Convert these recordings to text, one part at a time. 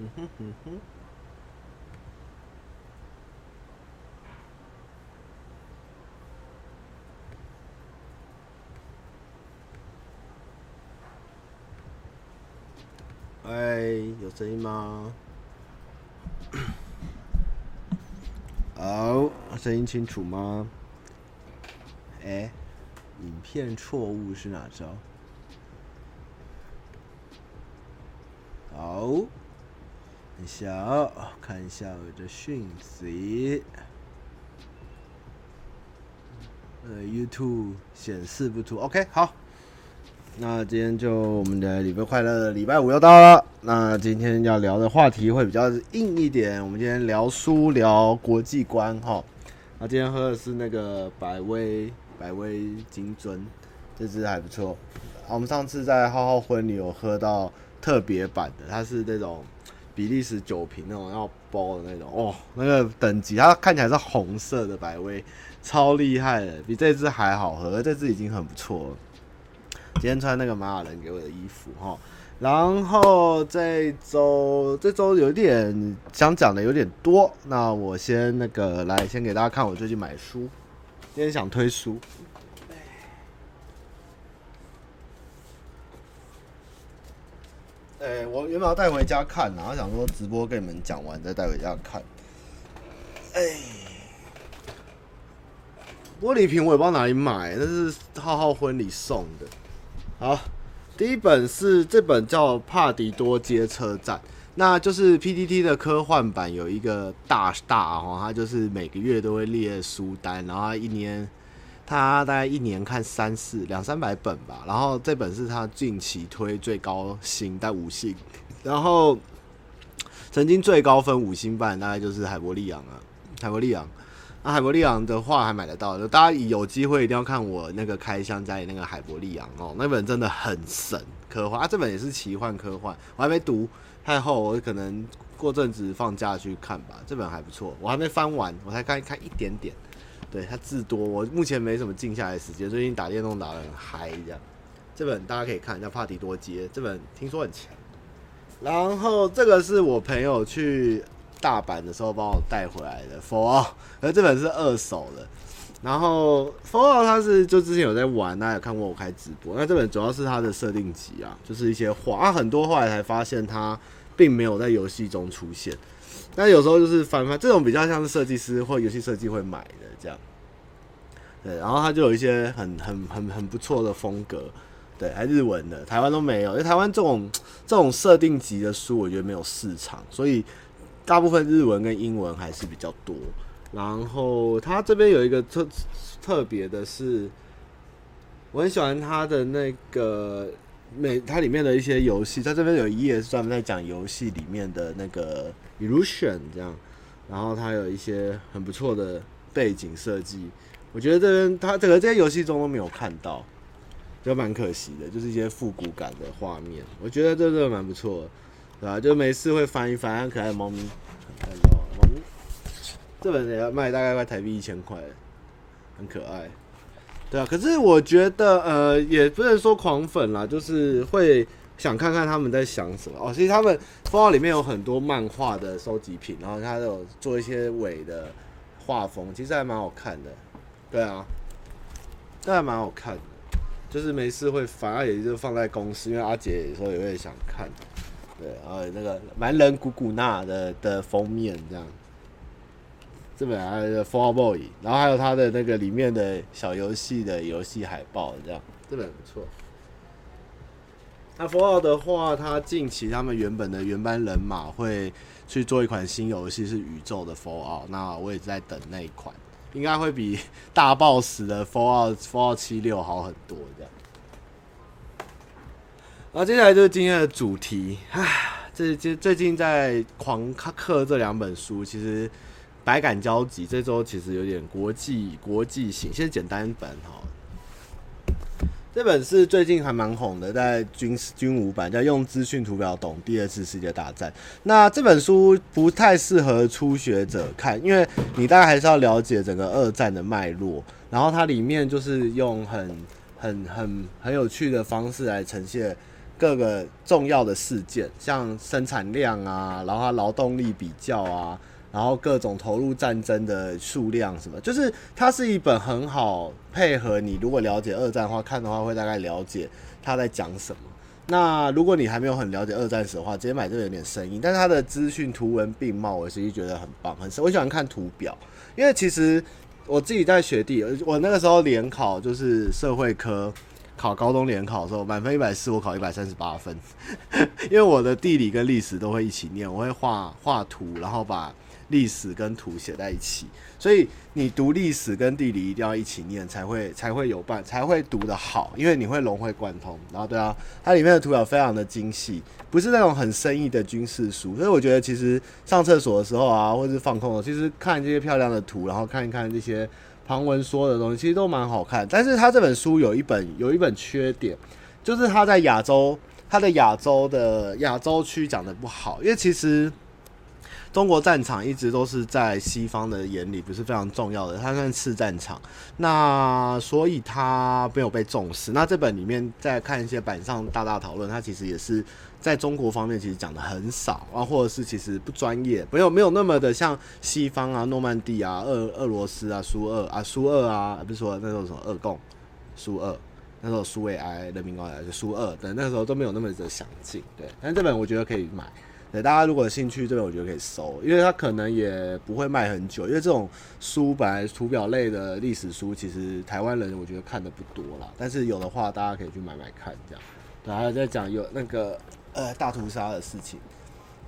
嗯哼嗯哼。哎，有声音吗？好，声音清楚吗？哎，影片错误是哪招？好，一下，看一下我的讯息。呃，YouTube 显示不出，OK，好。那今天就我们的礼拜快乐礼拜五又到了。那今天要聊的话题会比较硬一点。我们今天聊书，聊国际观哈。那今天喝的是那个百威百威金樽，这支还不错。我们上次在浩浩婚礼有喝到特别版的，它是那种比利时酒瓶那种要包的那种哦，那个等级它看起来是红色的百威，超厉害的，比这只还好喝。这只已经很不错了。今天穿那个马雅人给我的衣服哈，然后这周这周有点想讲的有点多，那我先那个来先给大家看我最近买书，今天想推书，哎，我原本要带回家看，然后想说直播跟你们讲完再带回家看，哎，玻璃瓶我也不知道哪里买，那是浩浩婚礼送的。好，第一本是这本叫《帕迪多街车站》，那就是 PTT 的科幻版，有一个大大哦，他就是每个月都会列书单，然后他一年他大概一年看三四两三百本吧，然后这本是他近期推最高星带五星，然后曾经最高分五星半大概就是海伯利昂啊，海伯利昂。那、海伯利昂的话还买得到，就大家有机会一定要看我那个开箱家里那个海伯利昂哦，那本真的很神科幻啊，这本也是奇幻科幻，我还没读太厚，我可能过阵子放假去看吧。这本还不错，我还没翻完，我才看看一点点。对，它字多，我目前没什么静下来的时间，最近打电动打得很嗨这样。这本大家可以看，叫《帕迪多街》，这本听说很强。然后这个是我朋友去。大阪的时候帮我带回来的 For 而这本是二手的。然后 For》他是就之前有在玩，大家有看过我开直播。那这本主要是它的设定集啊，就是一些画啊，很多后来才发现它并没有在游戏中出现。但有时候就是翻翻，这种比较像是设计师或游戏设计会买的这样。对，然后它就有一些很很很很不错的风格，对，还日文的，台湾都没有，因为台湾这种这种设定级的书，我觉得没有市场，所以。大部分日文跟英文还是比较多，然后它这边有一个特特别的是，我很喜欢它的那个每它里面的一些游戏，它这边有一页是专门在讲游戏里面的那个 illusion 这样，然后它有一些很不错的背景设计，我觉得这边它整个这些游戏中都没有看到，就蛮可惜的，就是一些复古感的画面，我觉得这个蛮不错的。对吧？就每次会翻一翻，很可爱的猫咪，看到猫咪，这本也要卖大概快台币一千块，很可爱。对啊，可是我觉得呃，也不能说狂粉啦，就是会想看看他们在想什么哦。其实他们封号里面有很多漫画的收集品，然后他有做一些伪的画风，其实还蛮好看的。对啊，这还蛮好看的，就是没事会翻，而且就放在公司，因为阿杰有时候也会想看。对，然后那个蛮人古古纳的的封面这样，这本还有 Fall Out Boy，然后还有它的那个里面的小游戏的游戏海报这样，这本不错。那 Fall Out 的话，它近期他们原本的原班人马会去做一款新游戏，是宇宙的 Fall Out，那我也在等那一款，应该会比大 boss 的 Fall Out Fall Out 七六好很多这样。然后接下来就是今天的主题，唉，这这最近在狂嗑这两本书，其实百感交集。这周其实有点国际国际型，先简单本哈。这本是最近还蛮红的，在军军武版叫《用资讯图表懂第二次世界大战》。那这本书不太适合初学者看，因为你大概还是要了解整个二战的脉络。然后它里面就是用很很很很有趣的方式来呈现。各个重要的事件，像生产量啊，然后它劳动力比较啊，然后各种投入战争的数量什么，就是它是一本很好配合你，如果了解二战的话，看的话会大概了解他在讲什么。那如果你还没有很了解二战史的话，直接买这个有点生硬，但是它的资讯图文并茂，我其实觉得很棒，很我喜欢看图表，因为其实我自己在学地，我那个时候联考就是社会科考高中联考的时候，满分一百四，我考一百三十八分，因为我的地理跟历史都会一起念，我会画画图，然后把。历史跟图写在一起，所以你读历史跟地理一定要一起念，才会才会有办，才会读得好，因为你会融会贯通。然后对啊，它里面的图表非常的精细，不是那种很生硬的军事书。所以我觉得其实上厕所的时候啊，或者是放空的，其实看这些漂亮的图，然后看一看这些旁文说的东西，其实都蛮好看。但是它这本书有一本有一本缺点，就是它在亚洲，它的亚洲的亚洲区讲的不好，因为其实。中国战场一直都是在西方的眼里不是非常重要的，它算次战场，那所以它没有被重视。那这本里面在看一些板上大大讨论，它其实也是在中国方面其实讲的很少啊，或者是其实不专业，没有没有那么的像西方啊，诺曼底啊，俄俄罗斯啊，苏俄啊，苏俄啊，不是说那时候什么俄共，苏俄，那时候苏维埃人民共和国就苏俄等那个时候都没有那么的详尽，对。但这本我觉得可以买。对，大家如果有兴趣，这本我觉得可以收，因为它可能也不会卖很久，因为这种书本来图表类的历史书，其实台湾人我觉得看的不多啦。但是有的话，大家可以去买买看，这样。对，还有在讲有那个呃大屠杀的事情，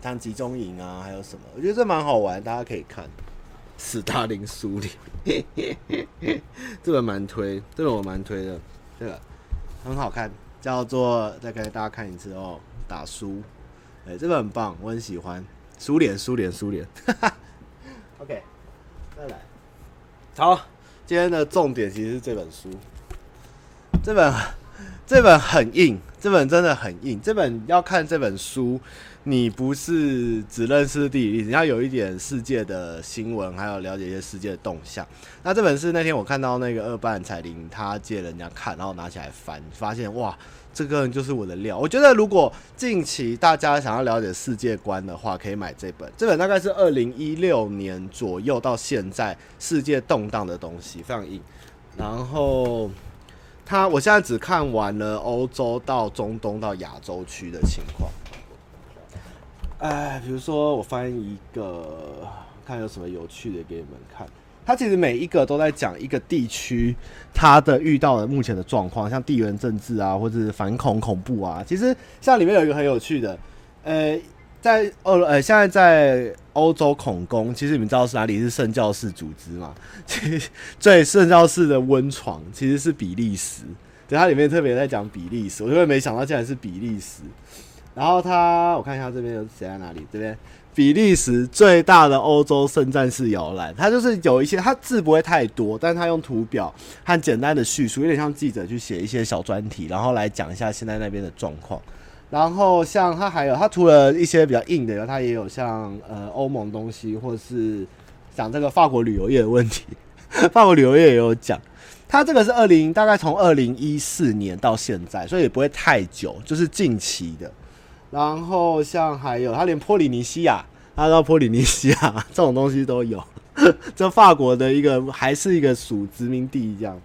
像集中营啊，还有什么，我觉得这蛮好玩，大家可以看。斯大林苏联，这本蛮推，这本我蛮推的，这个很好看，叫做再给大家看一次哦，打书。哎、欸，这个很棒，我很喜欢。苏联，苏联，苏联。哈哈。OK，再来。好，今天的重点其实是这本书。这本，这本很硬，这本真的很硬。这本要看这本书，你不是只认识地理，你要有一点世界的新闻，还有了解一些世界的动向。那这本是那天我看到那个二班彩铃，他借人家看，然后拿起来翻，发现哇。这个就是我的料。我觉得，如果近期大家想要了解世界观的话，可以买这本。这本大概是二零一六年左右到现在世界动荡的东西，非常硬。然后，他我现在只看完了欧洲到中东到亚洲区的情况。哎，比如说我翻一个，看有什么有趣的给你们看。它其实每一个都在讲一个地区它的遇到的目前的状况，像地缘政治啊，或者是反恐恐怖啊。其实像里面有一个很有趣的，呃，在欧呃现在在欧洲恐攻，其实你们知道是哪里是圣教士组织吗？其实最圣教士的温床其实是比利时，对，它里面特别在讲比利时，我就没想到竟然是比利时。然后它我看一下这边有写在哪里，这边。比利时最大的欧洲圣战士摇篮，它就是有一些，它字不会太多，但是它用图表和简单的叙述，有点像记者去写一些小专题，然后来讲一下现在那边的状况。然后像它还有，它除了一些比较硬的，然后它也有像呃欧盟东西，或是讲这个法国旅游业的问题。法国旅游业也有讲，它这个是二零大概从二零一四年到现在，所以也不会太久，就是近期的。然后像还有，他连波利尼西亚，他到波利尼西亚 这种东西都有，这法国的一个还是一个属殖民地这样。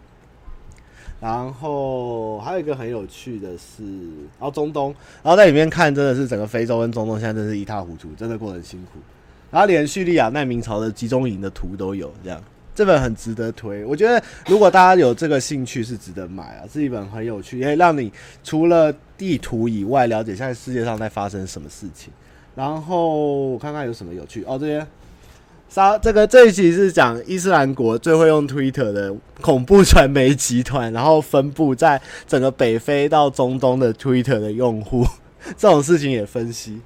然后还有一个很有趣的是，然后中东，然后在里面看真的是整个非洲跟中东现在真是一塌糊涂，真的过得很辛苦。然后连叙利亚难民潮的集中营的图都有这样。这本很值得推，我觉得如果大家有这个兴趣是值得买啊，是一本很有趣，也可以让你除了地图以外，了解现在世界上在发生什么事情。然后我看看有什么有趣哦，这边杀这个这一集是讲伊斯兰国最会用 Twitter 的恐怖传媒集团，然后分布在整个北非到中东的 Twitter 的用户，这种事情也分析。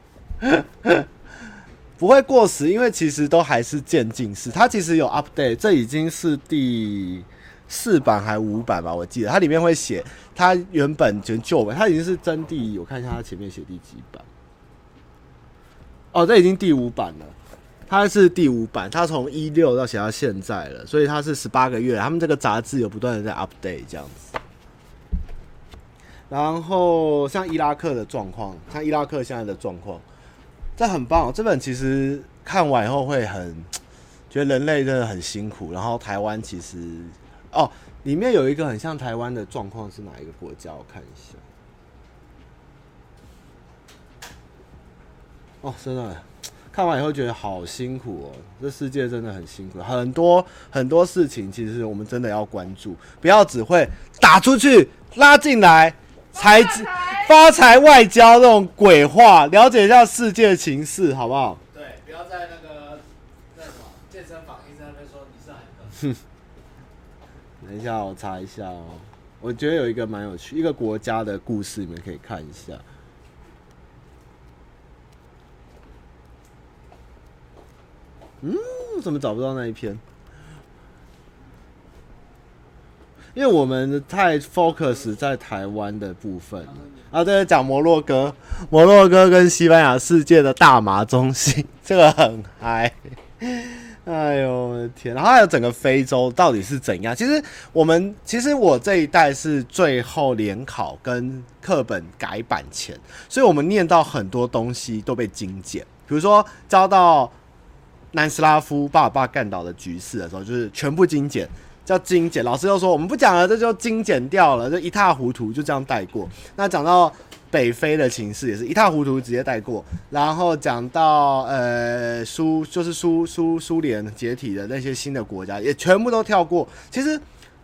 不会过时，因为其实都还是渐进式。它其实有 update，这已经是第四版还五版吧？我记得它里面会写，它原本就旧版，它已经是真第一，我看一下它前面写第几版。哦，这已经第五版了，它是第五版，它从一六到写到现在了，所以它是十八个月。他们这个杂志有不断的在 update 这样子。然后像伊拉克的状况，像伊拉克现在的状况，这很棒。这本其实看完以后会很 觉得人类真的很辛苦。然后台湾其实哦，里面有一个很像台湾的状况是哪一个国家？我看一下。哦，真的。看完以后觉得好辛苦哦，这世界真的很辛苦，很多很多事情其实我们真的要关注，不要只会打出去拉进来，财发财外交这种鬼话，了解一下世界情势好不好？对，不要在那个那什么健身房医生那边说你是海哥。等一下，我查一下哦，我觉得有一个蛮有趣，一个国家的故事，你们可以看一下。嗯，怎么找不到那一篇？因为我们太 focus 在台湾的部分啊，对，讲摩洛哥，摩洛哥跟西班牙世界的大麻中心，这个很嗨。哎呦我的天！然后还有整个非洲到底是怎样？其实我们，其实我这一代是最后联考跟课本改版前，所以我们念到很多东西都被精简，比如说教到。南斯拉夫巴尔巴干倒的局势的时候，就是全部精简，要精简。老师又说我们不讲了，这就精简掉了，就一塌糊涂，就这样带过。那讲到北非的情势，也是一塌糊涂，直接带过。然后讲到呃苏，就是苏苏苏联解体的那些新的国家，也全部都跳过。其实。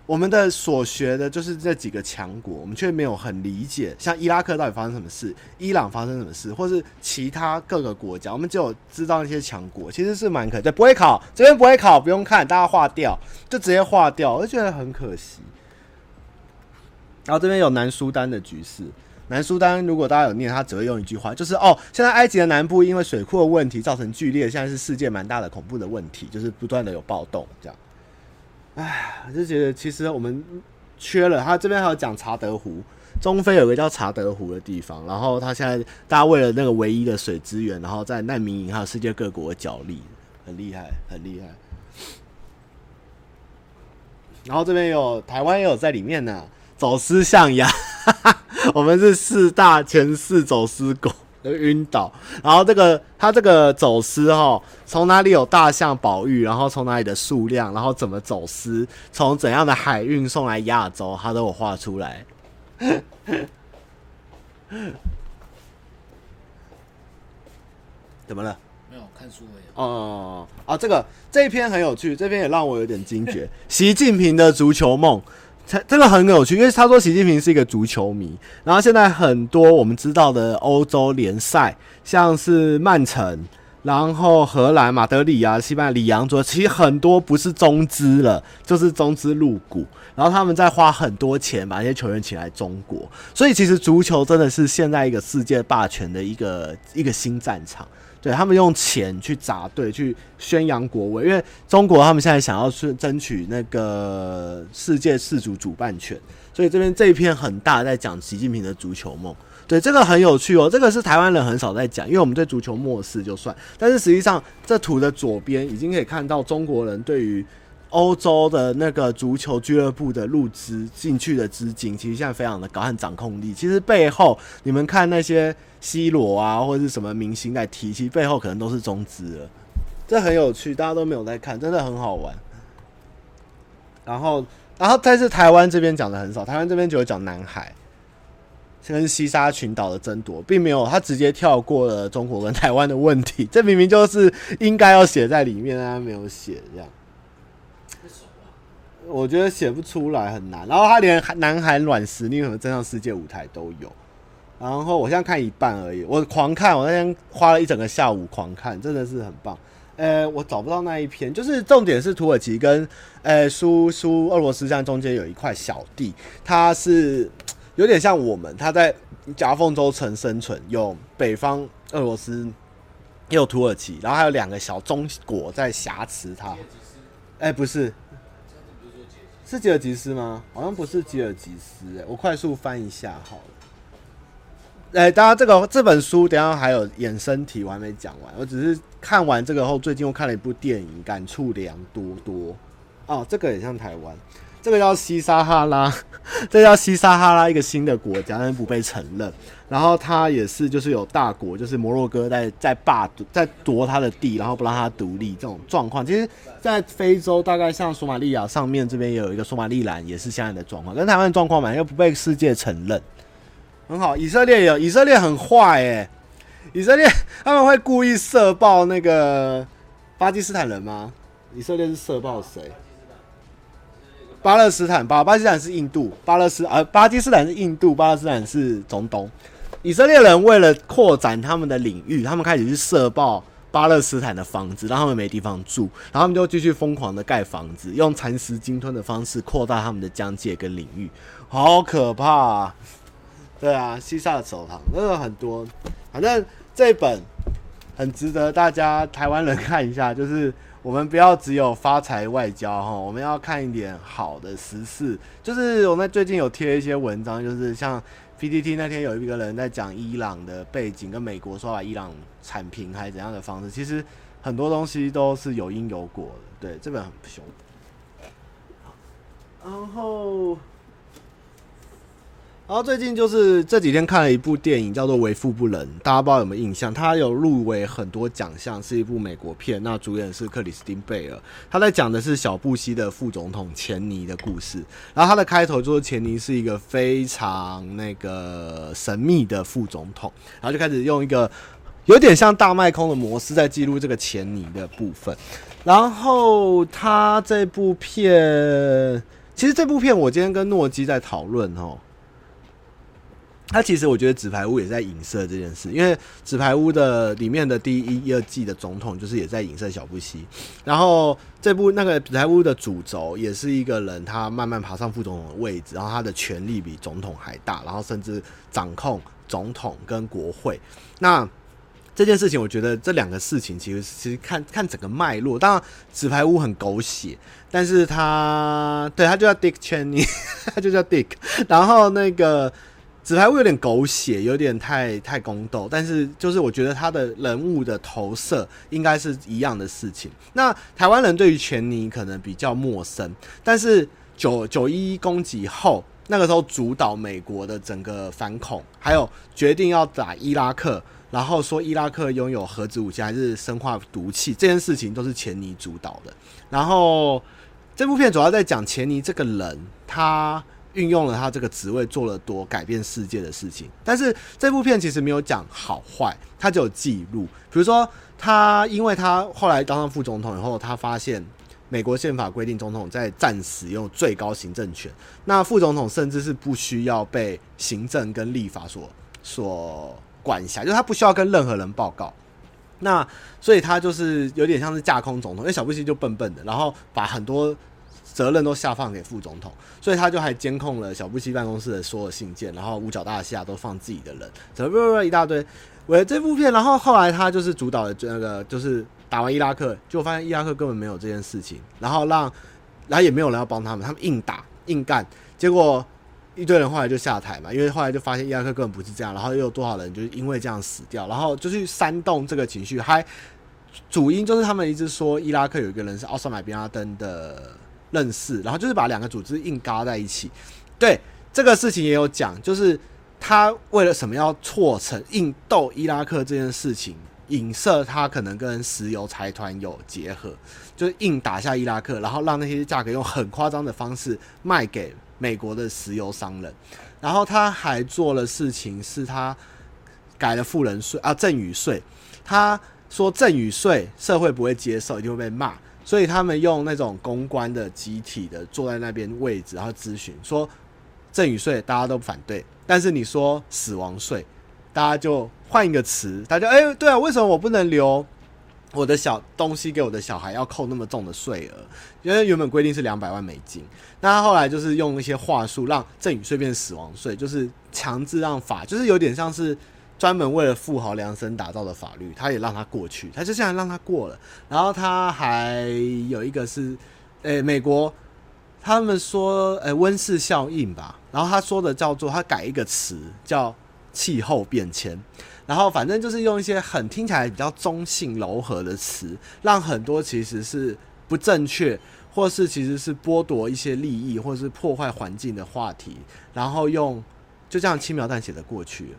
我们的所学的就是这几个强国，我们却没有很理解，像伊拉克到底发生什么事，伊朗发生什么事，或是其他各个国家，我们只有知道那些强国，其实是蛮可惜。不会考，这边不会考，不用看，大家划掉，就直接划掉，我就觉得很可惜。然后这边有南苏丹的局势，南苏丹如果大家有念，他只会用一句话，就是哦，现在埃及的南部因为水库的问题造成剧烈，现在是世界蛮大的恐怖的问题，就是不断的有暴动这样。哎，我就觉得其实我们缺了。他这边还有讲查德湖，中非有个叫查德湖的地方，然后他现在大家为了那个唯一的水资源，然后在难民营还有世界各国角力，很厉害，很厉害。然后这边有台湾也有在里面呢，走私象牙，我们是四大前四走私国。晕倒，然后这个他这个走私哈，从哪里有大象宝玉，然后从哪里的数量，然后怎么走私，从怎样的海运送来亚洲，他都有画出来。怎么了？没有看书而已。哦哦哦啊，这个这一篇很有趣，这篇也让我有点惊觉。习近平的足球梦。这个很有趣，因为他说习近平是一个足球迷，然后现在很多我们知道的欧洲联赛，像是曼城，然后荷兰马德里啊，西班牙里昂足球，其实很多不是中资了，就是中资入股，然后他们在花很多钱把那些球员请来中国，所以其实足球真的是现在一个世界霸权的一个一个新战场。对，他们用钱去砸队，去宣扬国威，因为中国他们现在想要去争取那个世界四足主办权，所以这边这一篇很大在讲习近平的足球梦。对，这个很有趣哦，这个是台湾人很少在讲，因为我们对足球漠视就算，但是实际上这图的左边已经可以看到中国人对于。欧洲的那个足球俱乐部的入资进去的资金，其实现在非常的高，很掌控力。其实背后你们看那些 C 罗啊，或者是什么明星在踢，其实背后可能都是中资了。这很有趣，大家都没有在看，真的很好玩。然后，然后但是台湾这边讲的很少，台湾这边就有讲南海跟西沙群岛的争夺，并没有他直接跳过了中国跟 台湾的问题。这明明就是应该要写在里面，但他没有写这样。我觉得写不出来很难，然后他连南韩软实力和真上世界舞台都有，然后我现在看一半而已，我狂看，我那天花了一整个下午狂看，真的是很棒。呃，我找不到那一篇，就是重点是土耳其跟呃苏苏俄罗斯这样中间有一块小地，它是有点像我们，它在夹缝中层生存，有北方俄罗斯，也有土耳其，然后还有两个小中国在挟持它。哎，不是。是吉尔吉斯吗？好像不是吉尔吉斯，欸，我快速翻一下好了。哎，欸，大家这个这本书等下还有衍生题，我还没讲完。我只是看完这个后，最近又看了一部电影，感触良多多。哦，这个也像台湾，这个叫西撒哈拉这叫西撒哈拉一个新的国家，但是不被承认。然后他也是就是有大国，就是摩洛哥在在霸在夺他的地，然后不让他独立这种状况。其实，在非洲大概像索马利亚上面这边也有一个索马利兰，也是相应的状况，跟台湾状况嘛，又不被世界承认。很好，以色列有以色列很坏哎、以色列他们会故意射爆那个巴基斯坦人吗？以色列是射爆谁？巴勒斯坦，巴巴基斯坦是印度，巴勒斯呃巴基斯坦是印度，巴勒斯坦是中东。以色列人为了扩展他们的领域，他们开始去射爆巴勒斯坦的房子，让他们没地方住，然后他们就继续疯狂的盖房子，用蚕食鲸吞的方式扩大他们的疆界跟领域，好可怕啊！对啊，西萨的手堂真的很多，反正这本很值得大家台湾人看一下，就是。我们不要只有发财外交哈，我们要看一点好的时事。就是我们最近有贴一些文章，就是像 PTT 那天有一个人在讲伊朗的背景，跟美国说把伊朗铲平还是怎样的方式，其实很多东西都是有因有果的。对，这本很凶。然后。然后最近就是这几天看了一部电影，叫做《为富不仁》，大家不知道有没有印象？它有入围很多奖项，是一部美国片。那主演是克里斯汀贝尔，他在讲的是小布希的副总统钱尼的故事。然后他的开头就是钱尼是一个非常那个神秘的副总统，然后就开始用一个有点像大麦空的模式在记录这个钱尼的部分。然后他这部片，其实这部片我今天跟诺基在讨论哦。他其实我觉得纸牌屋也在影射这件事，因为纸牌屋的里面的第一、一二季的总统就是也在影射小布希，然后这部那个纸牌屋的主轴也是一个人，他慢慢爬上副总统的位置，然后他的权力比总统还大，然后甚至掌控总统跟国会。那这件事情，我觉得这两个事情其实其实看看整个脉络，当然纸牌屋很狗血，但是他对他就叫 Dick Cheney，他就叫 Dick，然后那个。纸牌屋有点狗血，有点太太宫斗，但是就是我觉得他的人物的投射应该是一样的事情。那台湾人对于钱尼可能比较陌生，但是九九一一攻击后，那个时候主导美国的整个反恐，还有决定要打伊拉克，然后说伊拉克拥有核子武器还是生化毒气，这件事情都是钱尼主导的。然后这部片主要在讲钱尼这个人，他。运用了他这个职位做了多改变世界的事情，但是这部片其实没有讲好坏，他只有记录。比如说，他因为他后来当上副总统以后，他发现美国宪法规定总统在战时用最高行政权，那副总统甚至是不需要被行政跟立法所所管辖，就是他不需要跟任何人报告。那所以他就是有点像是架空总统，因为小布希就笨笨的，然后把很多。责任都下放给副总统，所以他就还监控了小布希办公室的所有信件，然后五角大厦都放自己的人，怎么不不一大堆。为了这部片，然后后来他就是主导的那个，就是打完伊拉克，就发现伊拉克根本没有这件事情，然后让，然后也没有人要帮他们，他们硬打硬干，结果一堆人后来就下台嘛，因为后来就发现伊拉克根本不是这样，然后又有多少人就是因为这样死掉，然后就去煽动这个情绪，还主因就是他们一直说伊拉克有一个人是奥萨马宾拉登的。认识，然后就是把两个组织硬嘎在一起。对这个事情也有讲，就是他为了什么要促成硬斗伊拉克这件事情，影射他可能跟石油财团有结合，就是硬打下伊拉克，然后让那些价格用很夸张的方式卖给美国的石油商人。然后他还做了事情，是他改了富人税啊，赠与税。他说赠与税社会不会接受，一定会被骂。所以他们用那种公关的集体的坐在那边位置，然后咨询说赠与税大家都反对，但是你说死亡税，大家就换一个词，大家哎、欸，对啊，为什么我不能留我的小东西给我的小孩要扣那么重的税额？因为原本规定是两百万美金，那他后来就是用一些话术让赠与税变死亡税，就是强制让法，就是有点像是。专门为了富豪量身打造的法律，他也让他过去，他就这样让他过了。然后他还有一个是，诶、美国他们说，诶、温室效应吧。然后他说的叫做，他改一个词叫气候变迁。然后反正就是用一些很听起来比较中性柔和的词，让很多其实是不正确或是其实是剥夺一些利益，或是破坏环境的话题，然后用就这样轻描淡写的过去了。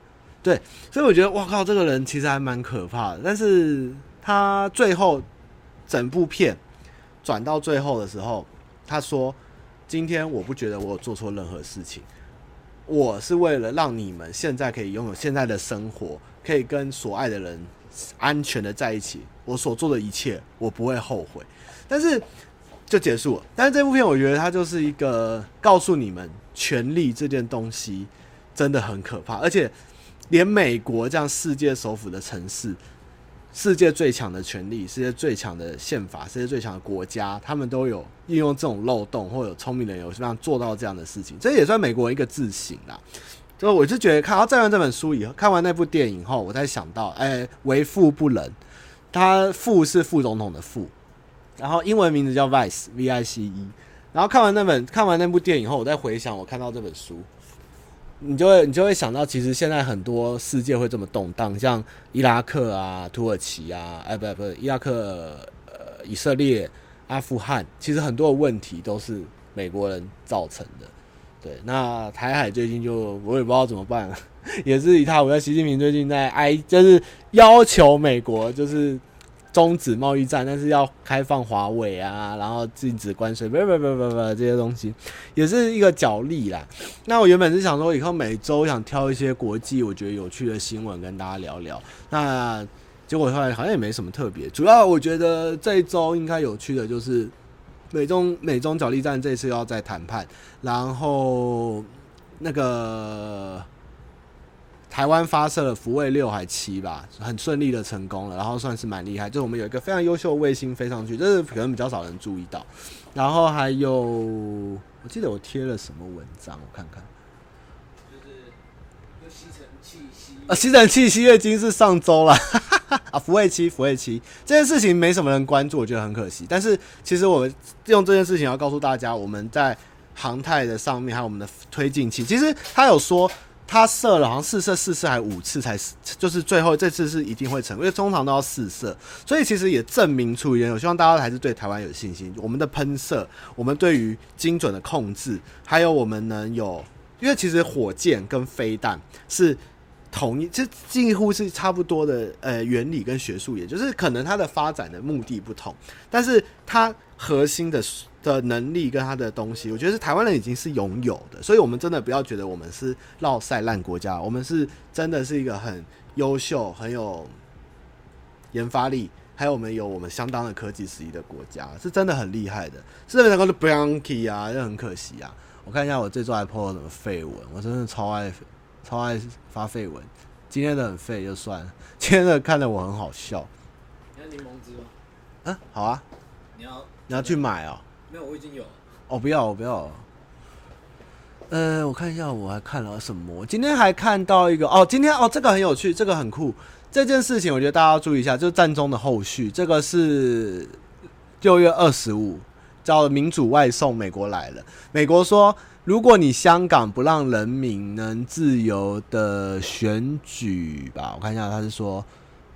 对，所以我觉得哇靠，这个人其实还蛮可怕的。但是他最后整部片转到最后的时候，他说：“今天我不觉得我有做错任何事情，我是为了让你们现在可以拥有现在的生活，可以跟所爱的人安全的在一起。我所做的一切，我不会后悔。”但是就结束了。但是这部片，我觉得它就是一个告诉你们，权力这件东西真的很可怕，而且。连美国这样世界首府的城市，世界最强的权力，世界最强的宪法，世界最强的国家，他们都有运用这种漏洞，或有聪明的人有这样做到这样的事情，这也算美国一个自省啦。就我就觉得看到再看这本书以后，看完那部电影后，我才想到，哎、为富不仁，他副是副总统的副，然后英文名字叫 Vice，V I C E。然后看完那本看完那部电影后，我再回想我看到这本书。你就会你就会想到，其实现在很多世界会这么动荡，像伊拉克啊、土耳其啊，哎，不不，伊拉克、呃、以色列、阿富汗，其实很多的问题都是美国人造成的。对，那台海最近就我也不知道怎么办，也是一塌糊涂。习近平最近在哀，就是要求美国就是。终止贸易战，但是要开放华为啊，然后禁止关税，不不不不不这些东西，也是一个角力啦。那我原本是想说，以后每周想挑一些国际我觉得有趣的新闻跟大家聊聊。那结果后来好像也没什么特别，主要我觉得这一周应该有趣的就是美中美中角力战这次要再谈判，然后那个。台湾发射了福卫六还七吧，很顺利的成功了，然后算是蛮厉害。就是我们有一个非常优秀的卫星飞上去，这是可能比较少人注意到。然后还有，我记得我贴了什么文章，我看看。就是吸尘器吸啊，吸尘器吸月经是上周了 啊，福卫七福卫七这件事情没什么人关注，我觉得很可惜。但是其实我们用这件事情要告诉大家，我们在航太的上面还有我们的推进器，其实他有说。他射了好像四射四射还五次才，就是最后这次是一定会成，因为通常都要四射，所以其实也证明出一点。我希望大家还是对台湾有信心。我们的喷射，我们对于精准的控制，还有我们能有，因为其实火箭跟飞弹是同一，这几乎是差不多的呃原理跟学术，也就是可能它的发展的目的不同，但是它核心的。的能力跟他的东西，我觉得是台湾人已经是拥有的，所以我们真的不要觉得我们是落赛烂国家，我们是真的是一个很优秀、很有研发力，还有我们有我们相当的科技实力的国家，是真的很厉害的。是那个的 Bianchi 啊，就很可惜啊。我看一下我这周还 po 了什么废文，我真的超爱超爱发废文。今天的很废就算了，今天的看得我很好笑。你要柠檬汁吗？嗯，好啊。你要你要去买哦、没有，我已经有。哦，不要，我不要。呃，我看一下，我还看了什么？今天还看到一个哦，今天哦，这个很有趣，这个很酷。这件事情我觉得大家要注意一下，就是战争的后续。这个是六月二十五，叫民主外送，美国来了。美国说，如果你香港不让人民能自由的选举吧，我看一下，他是说。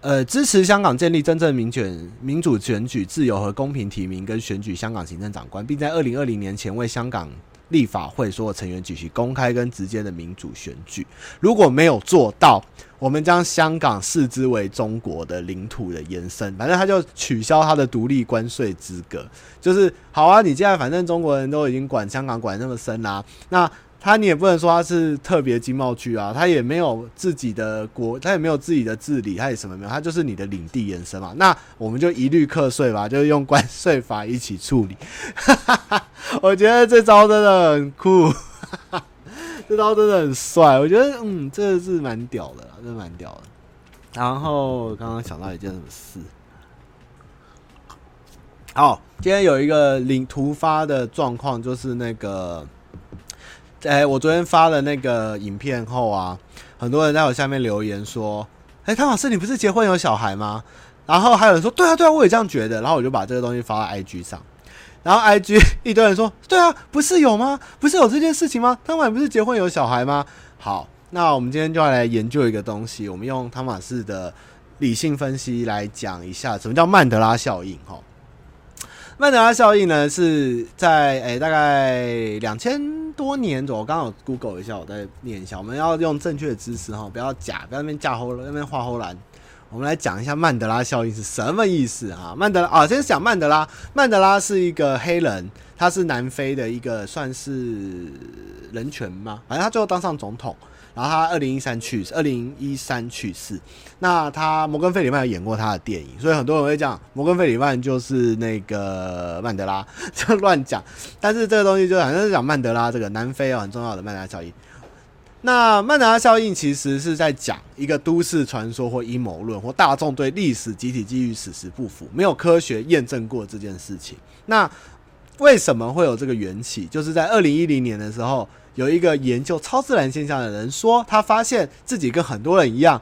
呃，支持香港建立真正民选、民主选举、自由和公平提名跟选举香港行政长官，并在二零二零年前为香港立法会所有成员举行公开跟直接的民主选举。如果没有做到，我们将香港视之为中国的领土的延伸。反正他就取消他的独立关税资格，就是好啊，你现在反正中国人都已经管香港管那么深啦，那。他你也不能说他是特别经贸区啊，他也没有自己的国，他也没有自己的治理，他也什么没有，他就是你的领地延伸嘛。那我们就一律课税吧，就用关税法一起处理。我觉得这招真的很酷，这招真的很帅。我觉得嗯，这是蛮屌的，真的蛮屌的。然后刚刚想到一件什么事，好，今天有一个领突发的状况，就是那个。哎、我昨天发了那个影片后啊，很多人在我下面留言说：“哎、汤老师，你不是结婚有小孩吗？”然后还有人说：“对啊，对啊，我也这样觉得。”然后我就把这个东西发到 IG 上，然后 IG 一堆人说：“对啊，不是有吗？不是有这件事情吗？汤马不是结婚有小孩吗？”好，那我们今天就要来研究一个东西，我们用汤马士的理性分析来讲一下，什么叫曼德拉效应？哈。曼德拉效应呢，是在诶、大概两千多年左右。刚刚有 Google 一下，我再念一下。我们要用正确的知识哈，不要假，不要那边架后那边画后栏。我们来讲一下曼德拉效应是什么意思哈。曼德拉啊，先讲曼德拉。曼德拉是一个黑人，他是南非的一个算是人权嘛，反正他最后当上总统。然后他二零一三去世，二零一三去世。那他摩根·费里曼有演过他的电影，所以很多人会讲摩根·费里曼就是那个曼德拉，就乱讲。但是这个东西就反正是讲曼德拉这个南非很重要的曼德拉效应。那曼德拉效应其实是在讲一个都市传说或阴谋论，或大众对历史集体记忆史实不符，没有科学验证过这件事情。那为什么会有这个缘起？就是在二零一零年的时候。有一个研究超自然现象的人说，他发现自己跟很多人一样，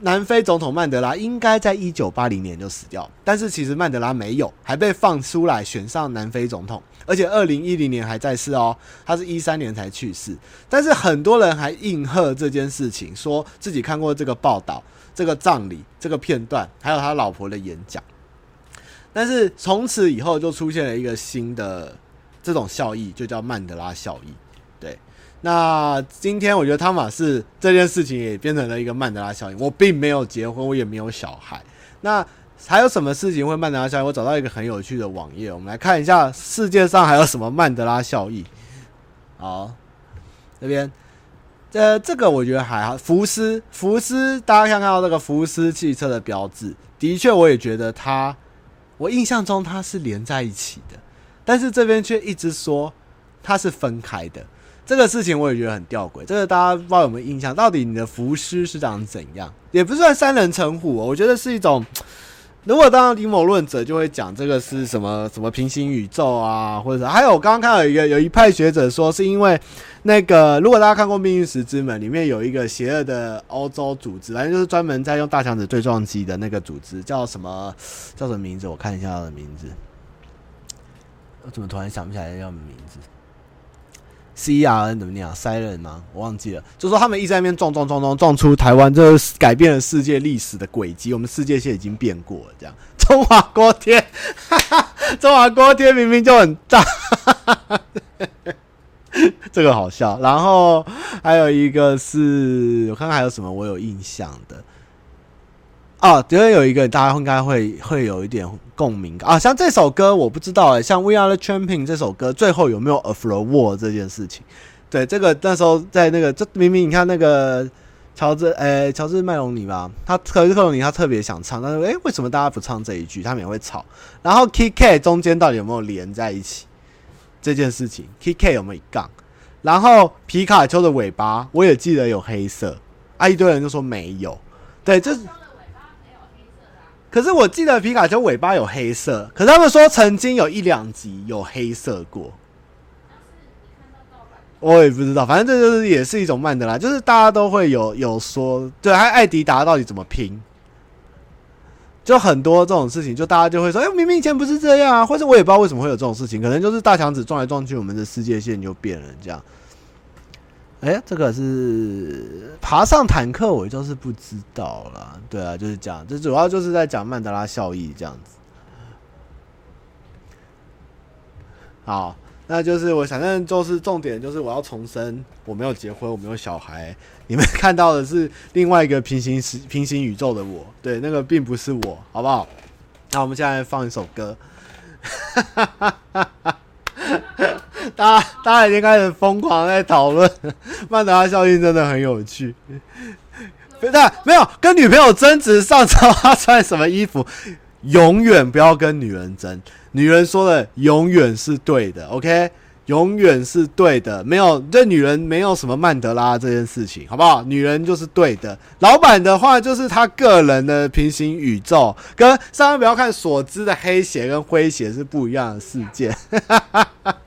南非总统曼德拉应该在一九八零年就死掉，但是其实曼德拉没有，还被放出来选上南非总统，而且二零一零年还在世哦，他是一三年才去世，但是很多人还应和这件事情，说自己看过这个报道、这个葬礼、这个片段，还有他老婆的演讲，但是从此以后就出现了一个新的这种效益，就叫曼德拉效益。那今天我觉得汤玛士这件事情也变成了一个曼德拉效应。我并没有结婚，我也没有小孩。那还有什么事情会曼德拉效应？我找到一个很有趣的网页，我们来看一下世界上还有什么曼德拉效应。好，这边，呃，这个我觉得还好。福斯，福斯，大家看看到这个福斯汽车的标志，的确，我也觉得它，我印象中它是连在一起的，但是这边却一直说它是分开的。这个事情我也觉得很吊诡，这个大家不知道有没有印象？到底你的福斯是长怎样？也不算三人成虎，我觉得是一种。如果当阴谋论者就会讲这个是什么什么平行宇宙啊，或者是还有我刚刚看到一个有一派学者说是因为那个，如果大家看过《命运石之门》，里面有一个邪恶的欧洲组织，反正就是专门在用大强子对撞机的那个组织，叫什么叫什么名字？我看一下他的名字，我怎么突然想不起来叫名字？C R N 怎么念啊？Siren 吗？我忘记了。就说他们一直在那边撞撞撞撞撞出台湾，这改变了世界历史的轨迹。我们世界线已经变过了，这样。中华锅贴，哈哈，中华锅贴明明就很大，哈哈哈，这个好笑。然后还有一个是我看看还有什么我有印象的。啊，觉得有一个大家应该会会有一点共鸣啊，像这首歌我不知道哎、像《We Are the Champion》这首歌最后有没有 Of the War 这件事情？对，这个那时候在那个，这明明你看那个乔治，诶，乔治麦隆尼吧，他可是克隆尼他特别想唱，但是诶、欸，为什么大家不唱这一句？他们也会吵。然后 K K 中间到底有没有连在一起这件事情？K K 有没有杠？然后皮卡丘的尾巴我也记得有黑色，啊，一堆人就说没有，对，这。可是我记得皮卡丘尾巴有黑色，可是他们说曾经有一两集有黑色过，我也不知道，反正这就是也是一种曼德拉，就是大家都会有有说，对，还艾迪达到底怎么拼，就很多这种事情，就大家就会说，哎，明明以前不是这样啊，或者我也不知道为什么会有这种事情，可能就是大强子撞来撞去，我们的世界线就变了这样。哎、这个是爬上坦克，我就是不知道了。对啊，就是讲，这主要就是在讲曼德拉效应这样子。好，那就是我反正就是重点，就是我要重申，我没有结婚，我没有小孩。你们看到的是另外一个平行时、平行宇宙的我，对，那个并不是我，好不好？那我们现在放一首歌。大家大家已经开始疯狂在讨论曼德拉效应，真的很有趣。对，没有跟女朋友争执上周她穿什么衣服，永远不要跟女人争。女人说的永远是对的，OK，永远是对的。没有对女人没有什么曼德拉这件事情，好不好？女人就是对的。老板的话就是他个人的平行宇宙，跟上面不要看所知的黑鞋跟灰鞋是不一样的世界。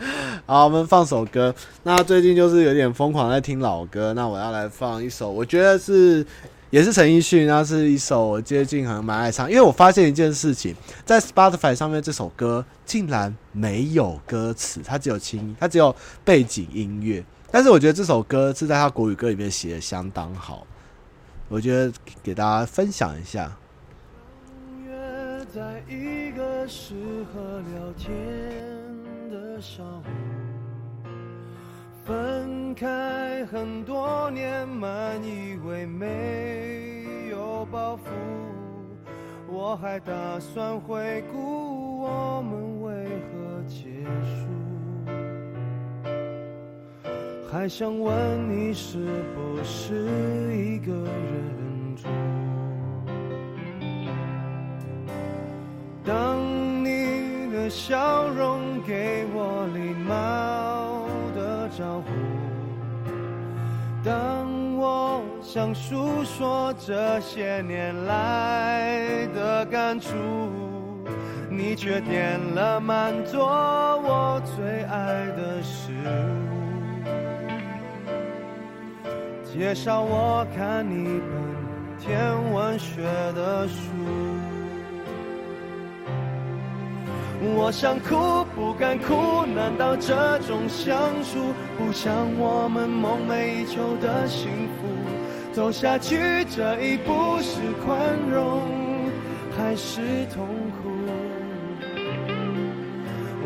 好，我们放首歌。那最近就是有点疯狂在听老歌，那我要来放一首，我觉得是也是陈奕迅，那是一首我接近很蛮爱唱。因为我发现一件事情，在 Spotify 上面这首歌竟然没有歌词，它只有轻音，它只有背景音乐。但是我觉得这首歌是在他国语歌里面写的相当好，我觉得给大家分享一下。在一个适合聊天上午，分开很多年，满以为没有包袱，我还打算回顾我们为何结束，还想问你是不是一个人住。当你的笑容给我礼貌的招呼，当我想诉说这些年来的感触，你却点了满桌我最爱的食物，介绍我看一本天文学的书。我想哭不敢哭，难道这种相处不像我们梦寐以求的幸福？走下去这一步是宽容还是痛苦？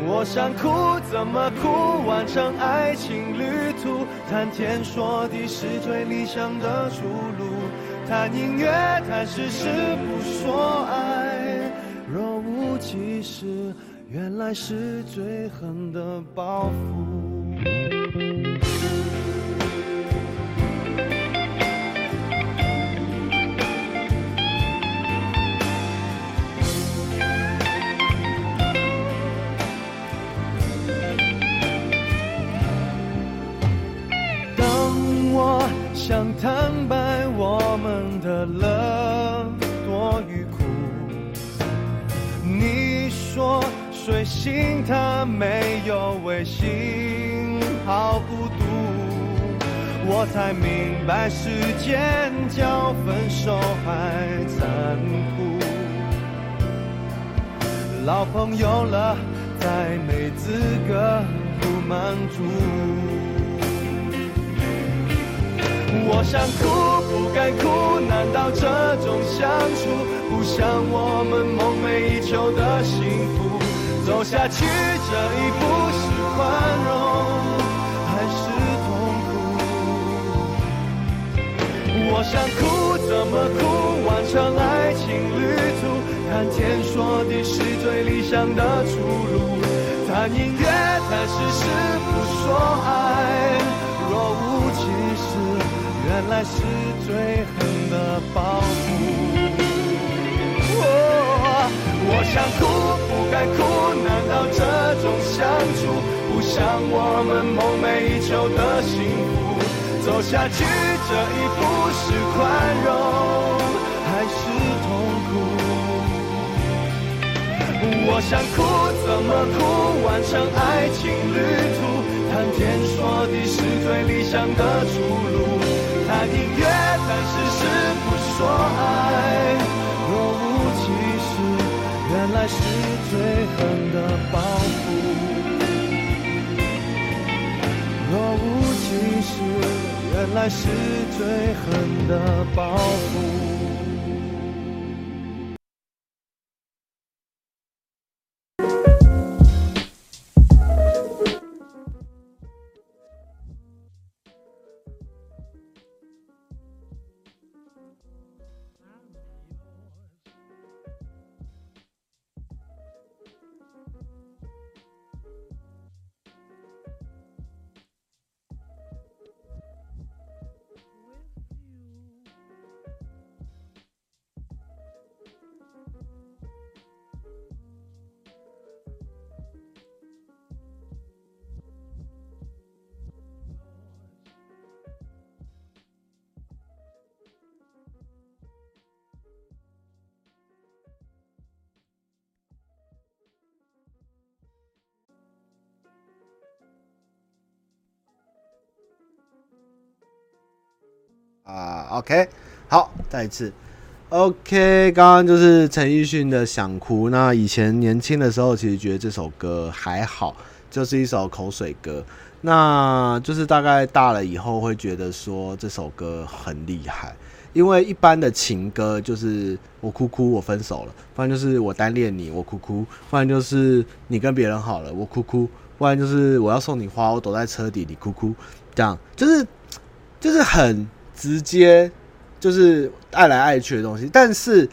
我想哭怎么哭？完成爱情旅途，谈天说地是最理想的出路。谈音乐，谈事实，不说爱，是。原来是最狠的报复。睡醒，他没有微信，好孤独。我才明白，时间较分手还残酷。老朋友了，再没资格不满足。我想哭，不敢哭，难道这种相处不像我们梦寐以求的幸福？走下去这一步是宽容还是痛苦？我想哭怎么哭？完成爱情旅途，谈天说地是最理想的出路。谈音乐谈事实不说爱，若无其事，原来是最狠的报复。我想哭，再苦，难道这种相处不像我们梦寐以求的幸福？走下去这一步是宽容还是痛苦？我想哭，怎么哭？完成爱情旅途，谈天说地是最理想的出路。谈音乐，谈事实，不说爱，原来是最狠的报复，若无其事，原来是最狠的报复。OK，好，再一次，OK，刚刚就是陈奕迅的《想哭》。那以前年轻的时候，其实觉得这首歌还好，就是一首口水歌。那就是大概大了以后，会觉得说这首歌很厉害，因为一般的情歌就是我哭哭我分手了，不然就是我单恋你我哭哭，不然就是你跟别人好了我哭哭，不然就是我要送你花我躲在车底你哭哭，这样就是就是很直接，就是爱来爱去的东西。但是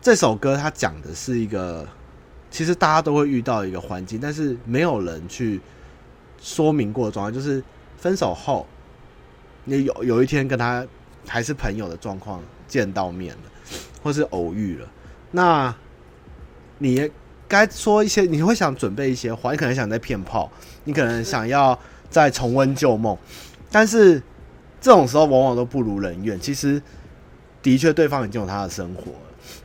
这首歌它讲的是一个，其实大家都会遇到一个环境，但是没有人去说明过的状况，就是分手后你有有一天跟他。还是朋友的状况见到面了，或是偶遇了，那你该说一些，你会想准备一些话，你可能想再骗炮，你可能想要再重温旧梦，但是这种时候往往都不如人愿。其实的确，对方已经有他的生活了。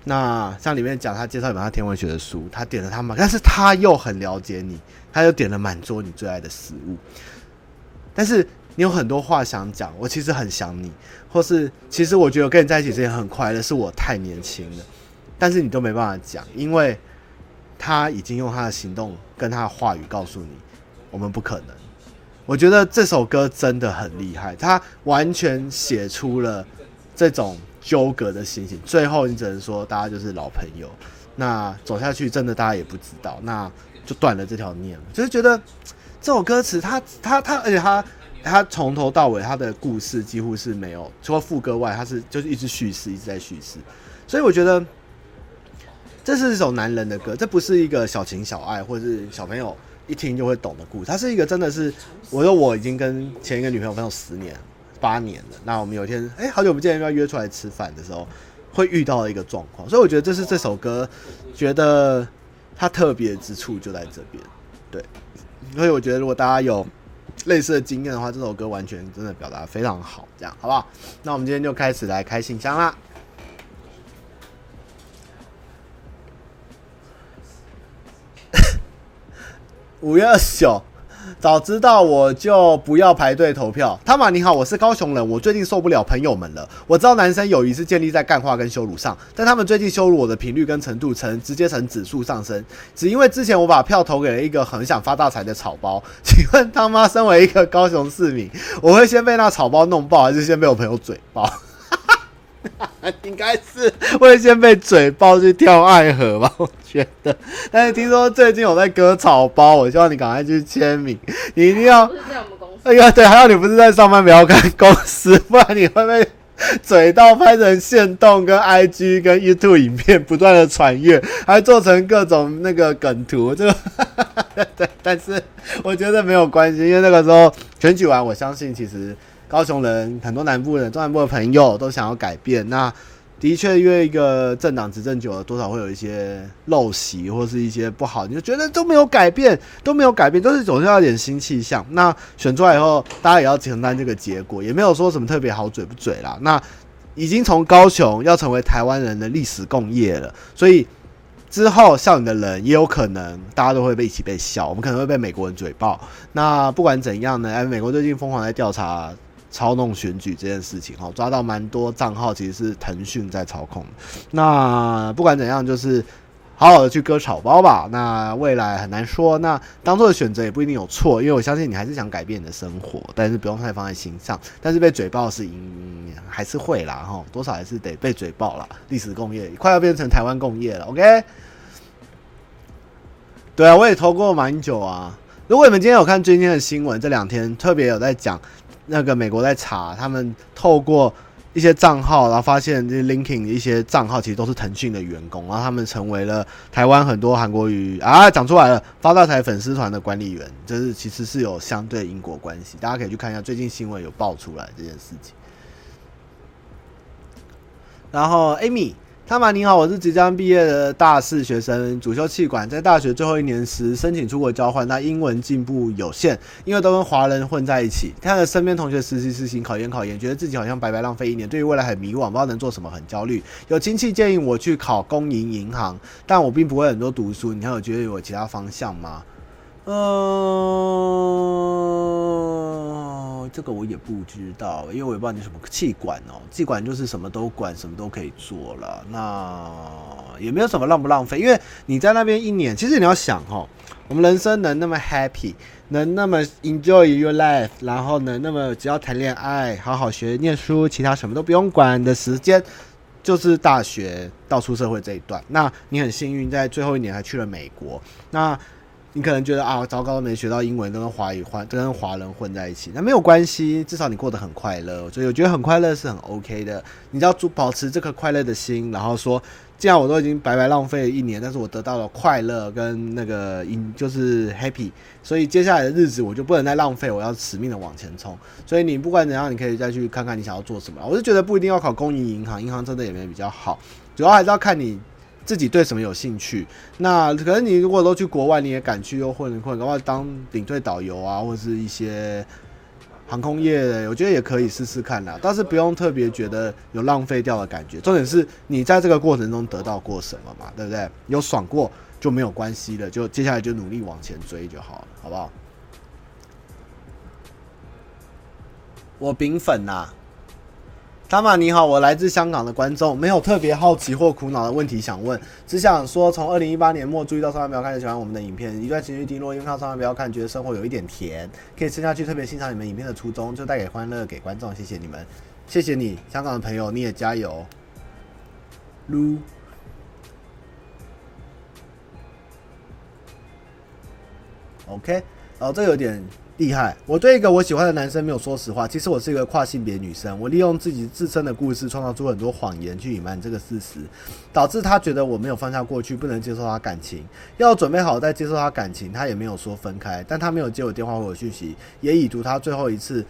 那像里面讲，他介绍一本他天文学的书，他点了他满，但是他又很了解你，他又点了满桌你最爱的食物，但是。你有很多话想讲，我其实很想你，或是其实我觉得跟你在一起之前很快乐，是我太年轻了，但是你都没办法讲，因为他已经用他的行动跟他的话语告诉你，我们不可能。我觉得这首歌真的很厉害，他完全写出了这种纠葛的心情。最后你只能说，大家就是老朋友，那走下去真的大家也不知道，那就断了这条念了。就是觉得这首歌词，他他他，而且他。他从头到尾，他的故事几乎是没有，除了副歌外，他是就是一直叙事，一直在叙事。所以我觉得这是一首男人的歌，这不是一个小情小爱或者是小朋友一听就会懂的故事。它是一个真的是，我说我已经跟前一个女朋友分手十年八年了，那我们有一天哎、好久不见要约出来吃饭的时候，会遇到的一个状况。所以我觉得这是这首歌觉得它特别之处就在这边，对。所以我觉得如果大家有。类似的经验的话，这首歌完全真的表达非常好，这样好不好？那我们今天就开始来开信箱啦。五月二十九。早知道我就不要排队投票。他玛你好，我是高雄人，我最近受不了朋友们了。我知道男生友谊是建立在干话跟羞辱上，但他们最近羞辱我的频率跟程度呈直接呈指数上升，只因为之前我把票投给了一个很想发大财的草包。请问他妈，身为一个高雄市民，我会先被那草包弄爆，还是先被我朋友嘴爆？应该是会先被嘴爆去跳爱河吧，我觉得。但是听说最近有在割草包，我希望你赶快去签名。你一定要。哎呀，对，还好你不是在上班，不要看公司，不然你会被嘴到拍成线动、跟 IG、跟 YouTube 影片不断的传阅，还做成各种那个梗图。这个 对，但是我觉得没有关系，因为那个时候选举完，我相信其实。高雄人很多，南部人、中南部的朋友都想要改变。那的确，因为一个政党执政久了，多少会有一些陋习或是一些不好，你就觉得都没有改变，都没有改变，都是总是要点新气象。那选出来以后，大家也要承担这个结果，也没有说什么特别好嘴不嘴啦。那已经从高雄要成为台湾人的历史共业了，所以之后笑你的人也有可能大家都会被一起被笑，我们可能会被美国人嘴爆。那不管怎样呢？哎，美国最近疯狂在调查。操弄选举这件事情，哈，抓到蛮多账号，其实是腾讯在操控。那不管怎样，就是好好的去割草包吧。那未来很难说，那当做的选择也不一定有错，因为我相信你还是想改变你的生活，但是不用太放在心上。但是被嘴爆是应还是会啦，哈，多少还是得被嘴爆了。历史共业快要变成台湾共业了，OK？对啊，我也投过蛮久啊。如果你们今天有看今天的新闻，这两天特别有在讲。那个美国在查，他们透过一些账号，然后发现这些 linking 一些账号其实都是腾讯的员工，然后他们成为了台湾很多韩国语啊，讲出来了，发大财粉丝团的管理员，就是其实是有相对因果关系，大家可以去看一下，最近新闻有爆出来这件事情。然后 Amy。汤玛你好，我是即将毕业的大四学生，主修气管，在大学最后一年时申请出国交换，那英文进步有限，因为都跟华人混在一起，看着身边同学实习实习、考研考研，觉得自己好像白白浪费一年，对于未来很迷惘，不知道能做什么，很焦虑。有亲戚建议我去考公营银行，但我并不会很多读书，你还有觉得有其他方向吗？呃，这个我也不知道，因为我也不知道你什么气管哦，气管就是什么都管，什么都可以做了，那也没有什么浪不浪费，因为你在那边一年，其实你要想哦，我们人生能那么 happy，能那么 enjoy your life，然后能那么只要谈恋爱，好好学念书，其他什么都不用管的时间，就是大学到出社会这一段。那你很幸运，在最后一年还去了美国，那。你可能觉得啊，糟糕，没学到英文，跟华语混，都跟华人混在一起。那没有关系，至少你过得很快乐。所以我觉得很快乐是很 OK 的。你要保持这颗快乐的心，然后说，既然我都已经白白浪费了一年，但是我得到了快乐跟那个就是 happy，所以接下来的日子我就不能再浪费，我要死命的往前冲。所以你不管怎样，你可以再去看看你想要做什么。我是觉得不一定要考公营银行，银行真的也没比较好，主要还是要看你。自己对什么有兴趣？那可能你如果都去国外，你也敢去又混混，然后当领队导游啊，或者是一些航空业的，我觉得也可以试试看啦。但是不用特别觉得有浪费掉的感觉。重点是你在这个过程中得到过什么嘛？对不对？有爽过就没有关系了，就接下来就努力往前追就好了，好不好？我饼粉呐。汤玛你好，我来自香港的观众，没有特别好奇或苦恼的问题想问，只想说从二零一八年末注意到上班不要看，喜欢我们的影片，一段情绪低落，因为看上班不要看，觉得生活有一点甜，可以吃下去，特别欣赏你们影片的初衷，就带给欢乐给观众，谢谢你们，谢谢你，香港的朋友，你也加油，噜，OK，哦，这有点。厉害！我对一个我喜欢的男生没有说实话。其实我是一个跨性别女生。我利用自己自身的故事，创造出很多谎言去隐瞒这个事实，导致他觉得我没有放下过去，不能接受他感情。要准备好再接受他感情，他也没有说分开，但他没有接我电话或讯息，也已读他最后一次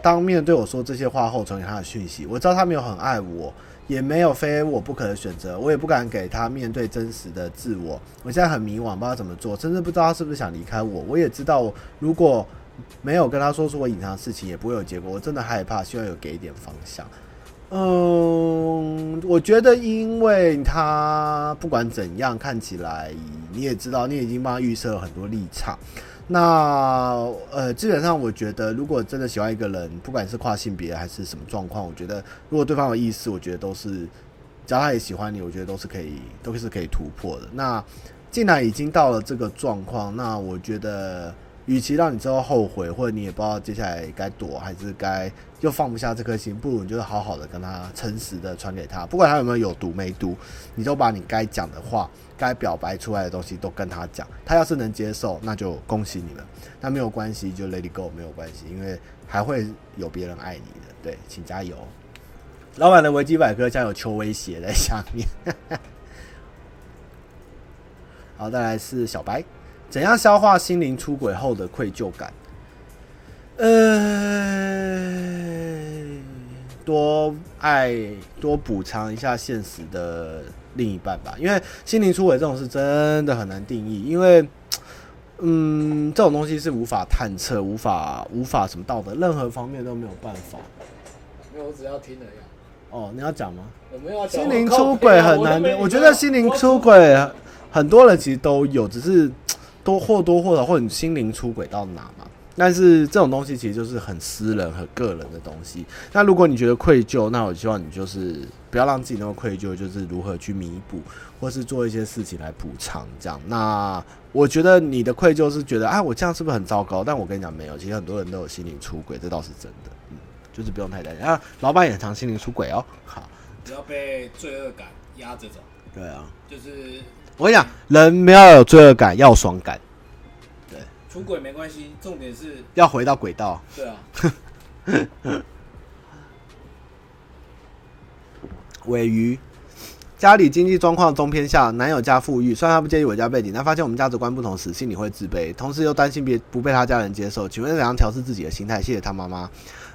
当面对我说这些话后传给他的讯息。我知道他没有很爱我。也没有非我不可的选择，我也不敢给他面对真实的自我。我现在很迷惘，不知道怎么做，甚至不知道他是不是想离开我。我也知道，如果没有跟他说出我隐藏的事情，也不会有结果。我真的害怕，希望有给一点方向。嗯，我觉得，因为他不管怎样，看起来你也知道，你已经帮他预设了很多立场。那呃，基本上我觉得，如果真的喜欢一个人，不管是跨性别还是什么状况，我觉得如果对方有意思，我觉得都是，只要他也喜欢你，我觉得都是可以，都是可以突破的。那既然已经到了这个状况，那我觉得。与其让你之后后悔，或者你也不知道接下来该躲还是该又放不下这颗心，不如你就是好好的跟他诚实的传给他，不管他有没有有读没读，你都把你该讲的话、该表白出来的东西都跟他讲。他要是能接受，那就恭喜你们；那没有关系，就 let it go，没有关系，因为还会有别人爱你的。对，请加油！老板的维基百科将有秋威胁在下面。好，再来是小白。怎样消化心灵出轨后的愧疚感？呃，多爱多补偿一下现实的另一半吧。因为心灵出轨这种事真的很难定义，因为，嗯，这种东西是无法探测、无法无法什么道德，任何方面都没有办法。没有，我只要听了呀。哦，你要讲吗？我没有。心灵出轨很难的，我觉得心灵出轨很多人其实都有，只是。多或多或少，或者你心灵出轨到哪嘛？但是这种东西其实就是很私人和个人的东西。那如果你觉得愧疚，那我希望你就是不要让自己那么愧疚，就是如何去弥补，或是做一些事情来补偿这样。那我觉得你的愧疚是觉得，啊，我这样是不是很糟糕？但我跟你讲，没有，其实很多人都有心灵出轨，这倒是真的。嗯，就是不用太担心啊。老板也常心灵出轨哦。好，不要被罪恶感压着走。对啊，就是。我跟你讲，人不要有罪恶感，要爽感。对，出轨没关系，重点是要回到轨道。对啊。尾鱼，家里经济状况中偏下，男友家富裕，虽然他不介意我家背景，但发现我们价值观不同时，心里会自卑，同时又担心别不被他家人接受。请问怎样调试自己的心态？谢谢他妈妈。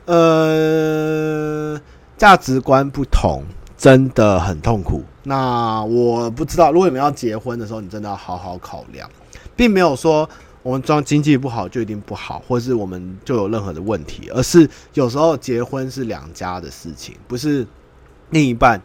呃，价值观不同。真的很痛苦。那我不知道，如果你们要结婚的时候，你真的要好好考量，并没有说我们装经济不好就一定不好，或是我们就有任何的问题，而是有时候结婚是两家的事情，不是另一半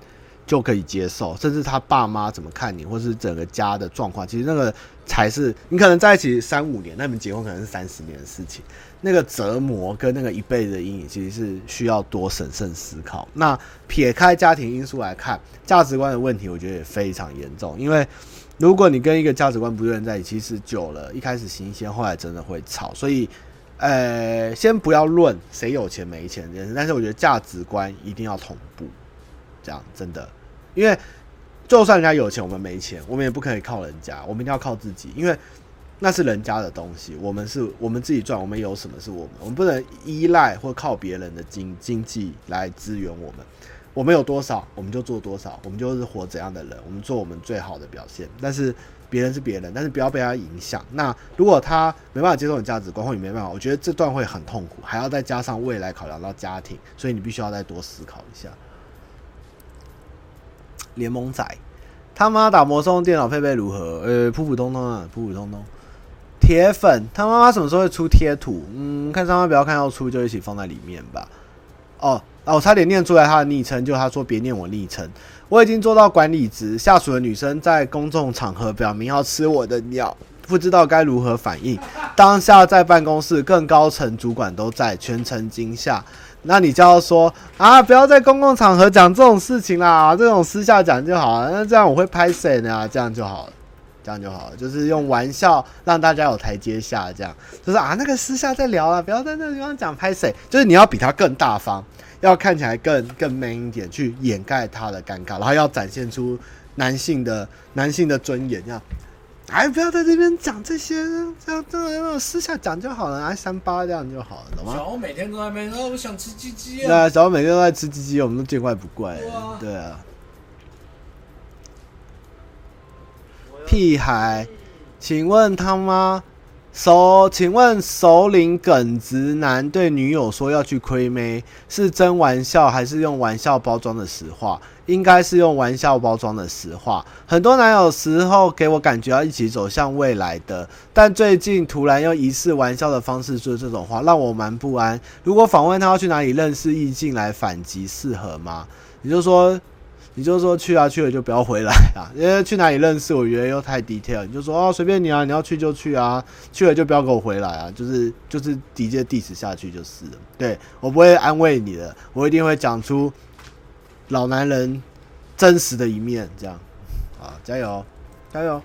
就可以接受，甚至他爸妈怎么看你，或是整个家的状况，其实那个才是你可能在一起三五年，那你们结婚可能是三十年的事情。那个折磨跟那个一辈子的阴影，其实是需要多审慎思考。那撇开家庭因素来看，价值观的问题，我觉得也非常严重。因为如果你跟一个价值观不对的人在一起，其实久了，一开始新鲜，后来真的会吵。所以，呃，先不要论谁有钱没钱这件事，但是我觉得价值观一定要同步，这样真的。因为就算人家有钱，我们没钱，我们也不可以靠人家，我们一定要靠自己，因为。那是人家的东西，我们是我们自己赚，我们有什么是我们，我们不能依赖或靠别人的经经济来支援我们。我们有多少，我们就做多少，我们就是活怎样的人，我们做我们最好的表现。但是别人是别人，但是不要被他影响。那如果他没办法接受你价值观，或你没办法，我觉得这段会很痛苦，还要再加上未来考量到家庭，所以你必须要再多思考一下。联盟仔，他妈打魔兽电脑配备如何？呃，普普通通啊，普普通通。铁粉，他妈妈什么时候会出贴图？嗯，看上面不要看要出就一起放在里面吧。哦，哦，我差点念出来他的昵称，就他说别念我昵称。我已经做到管理职，下属的女生在公众场合表明要吃我的鸟，不知道该如何反应。当下在办公室，更高层主管都在，全程惊吓。那你就要说啊，不要在公共场合讲这种事情啦，这种私下讲就好了。那这样我会拍谁呢？这样就好了。这样就好了，就是用玩笑让大家有台阶下，这样就是啊，那个私下再聊啊，不要在那个地方讲拍谁，就是你要比他更大方，要看起来更更 man 一点，去掩盖他的尴尬，然后要展现出男性的男性的尊严，这样，哎，不要在这边讲这些，这样这样私下讲就好了，哎，三八这样就好了，懂吗？小欧每天都在那边，哦，我想吃鸡鸡啊。对啊，小欧每天都在吃鸡鸡，我们都见怪不怪。对啊。屁孩，请问他妈首，请问首领耿直男对女友说要去亏妹，是真玩笑还是用玩笑包装的实话？应该是用玩笑包装的实话。很多男友时候给我感觉要一起走向未来的，但最近突然用疑似玩笑的方式说这种话，让我蛮不安。如果访问他要去哪里认识异性来反击，适合吗？你就是说。你就说去啊，去了就不要回来啊，因为去哪里认识，我觉得又太 detail。你就说哦，随便你啊，你要去就去啊，去了就不要给我回来啊，就是就是直接 diss 下去就是了。对，我不会安慰你的，我一定会讲出老男人真实的一面，这样啊，加油，加油。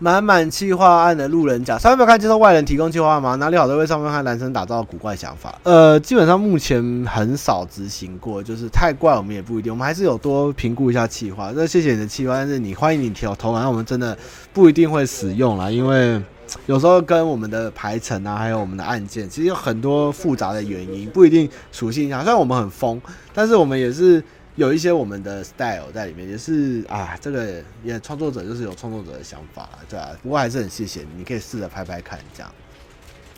满满企划案的路人甲，上面不要看接受外人提供企划案吗？哪里好都会上面看男生打造古怪想法。呃，基本上目前很少执行过，就是太怪我们也不一定，我们还是有多评估一下企划。那谢谢你的企划，但是你欢迎你投投稿，我们真的不一定会使用啦，因为 有时候跟我们的排程啊，还有我们的案件，其实有很多复杂的原因，不一定属性上。虽然我们很疯，但是我们也是。有一些我们的 style 在里面，也是啊，这个也创作者就是有创作者的想法，对啊。不过还是很谢谢你，你可以试着拍拍看，这样。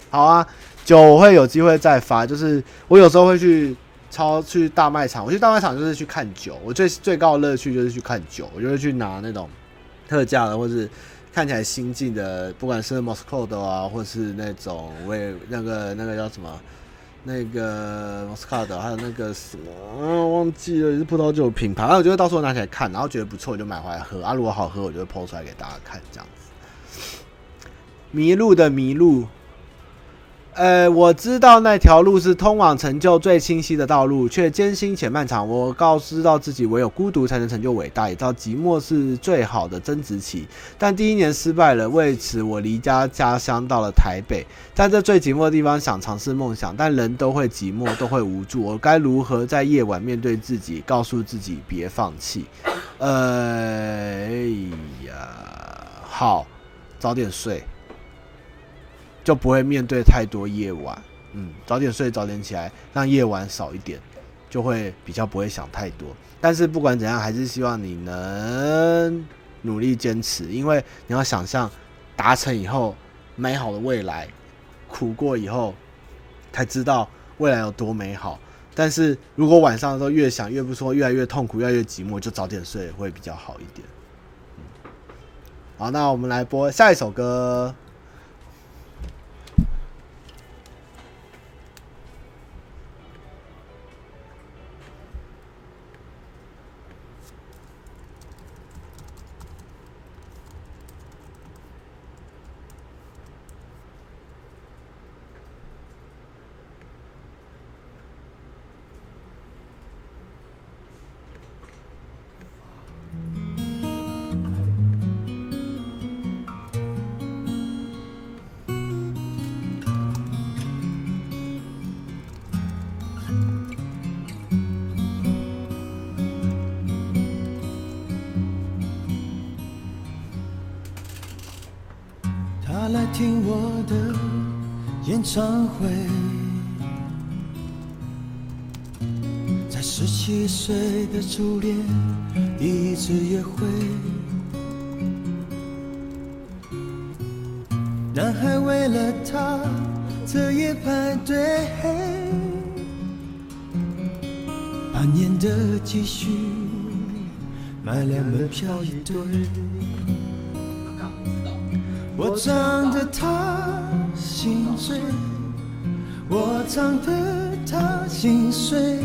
好啊，酒我会有机会再发，就是我有时候会去超去大卖场，我去大卖场就是去看酒，我最最高的乐趣就是去看酒，我就会去拿那种特价的，或是看起来新进的，不管是 Moscow 的啊，或是那种为那个那个叫什么。那个 Moscato 还有那个什么，啊，忘记了，是葡萄酒品牌。然后我就会到时候拿起来看，然后觉得不错，我就买回来喝。啊，如果好喝，我就会 po 出来给大家看，这样子。迷路的迷路。呃，我知道那条路是通往成就最清晰的道路，却艰辛且漫长。我告知道自己，唯有孤独才能成就伟大，也知道寂寞是最好的增值期。但第一年失败了，为此我离家家乡到了台北，在这最寂寞的地方想尝试梦想，但人都会寂寞，都会无助。我该如何在夜晚面对自己，告诉自己别放弃？哎呀，好，早点睡。就不会面对太多夜晚，嗯，早点睡，早点起来，让夜晚少一点，就会比较不会想太多。但是不管怎样，还是希望你能努力坚持，因为你要想象达成以后美好的未来，苦过以后才知道未来有多美好。但是如果晚上的时候越想越不说，越来越痛苦，越来越寂寞，就早点睡会比较好一点。嗯，好，那我们来播下一首歌。初恋第一次约会，男孩为了她彻夜排队，半年的积蓄买两门票一对。我唱得她心醉，我唱得她心碎。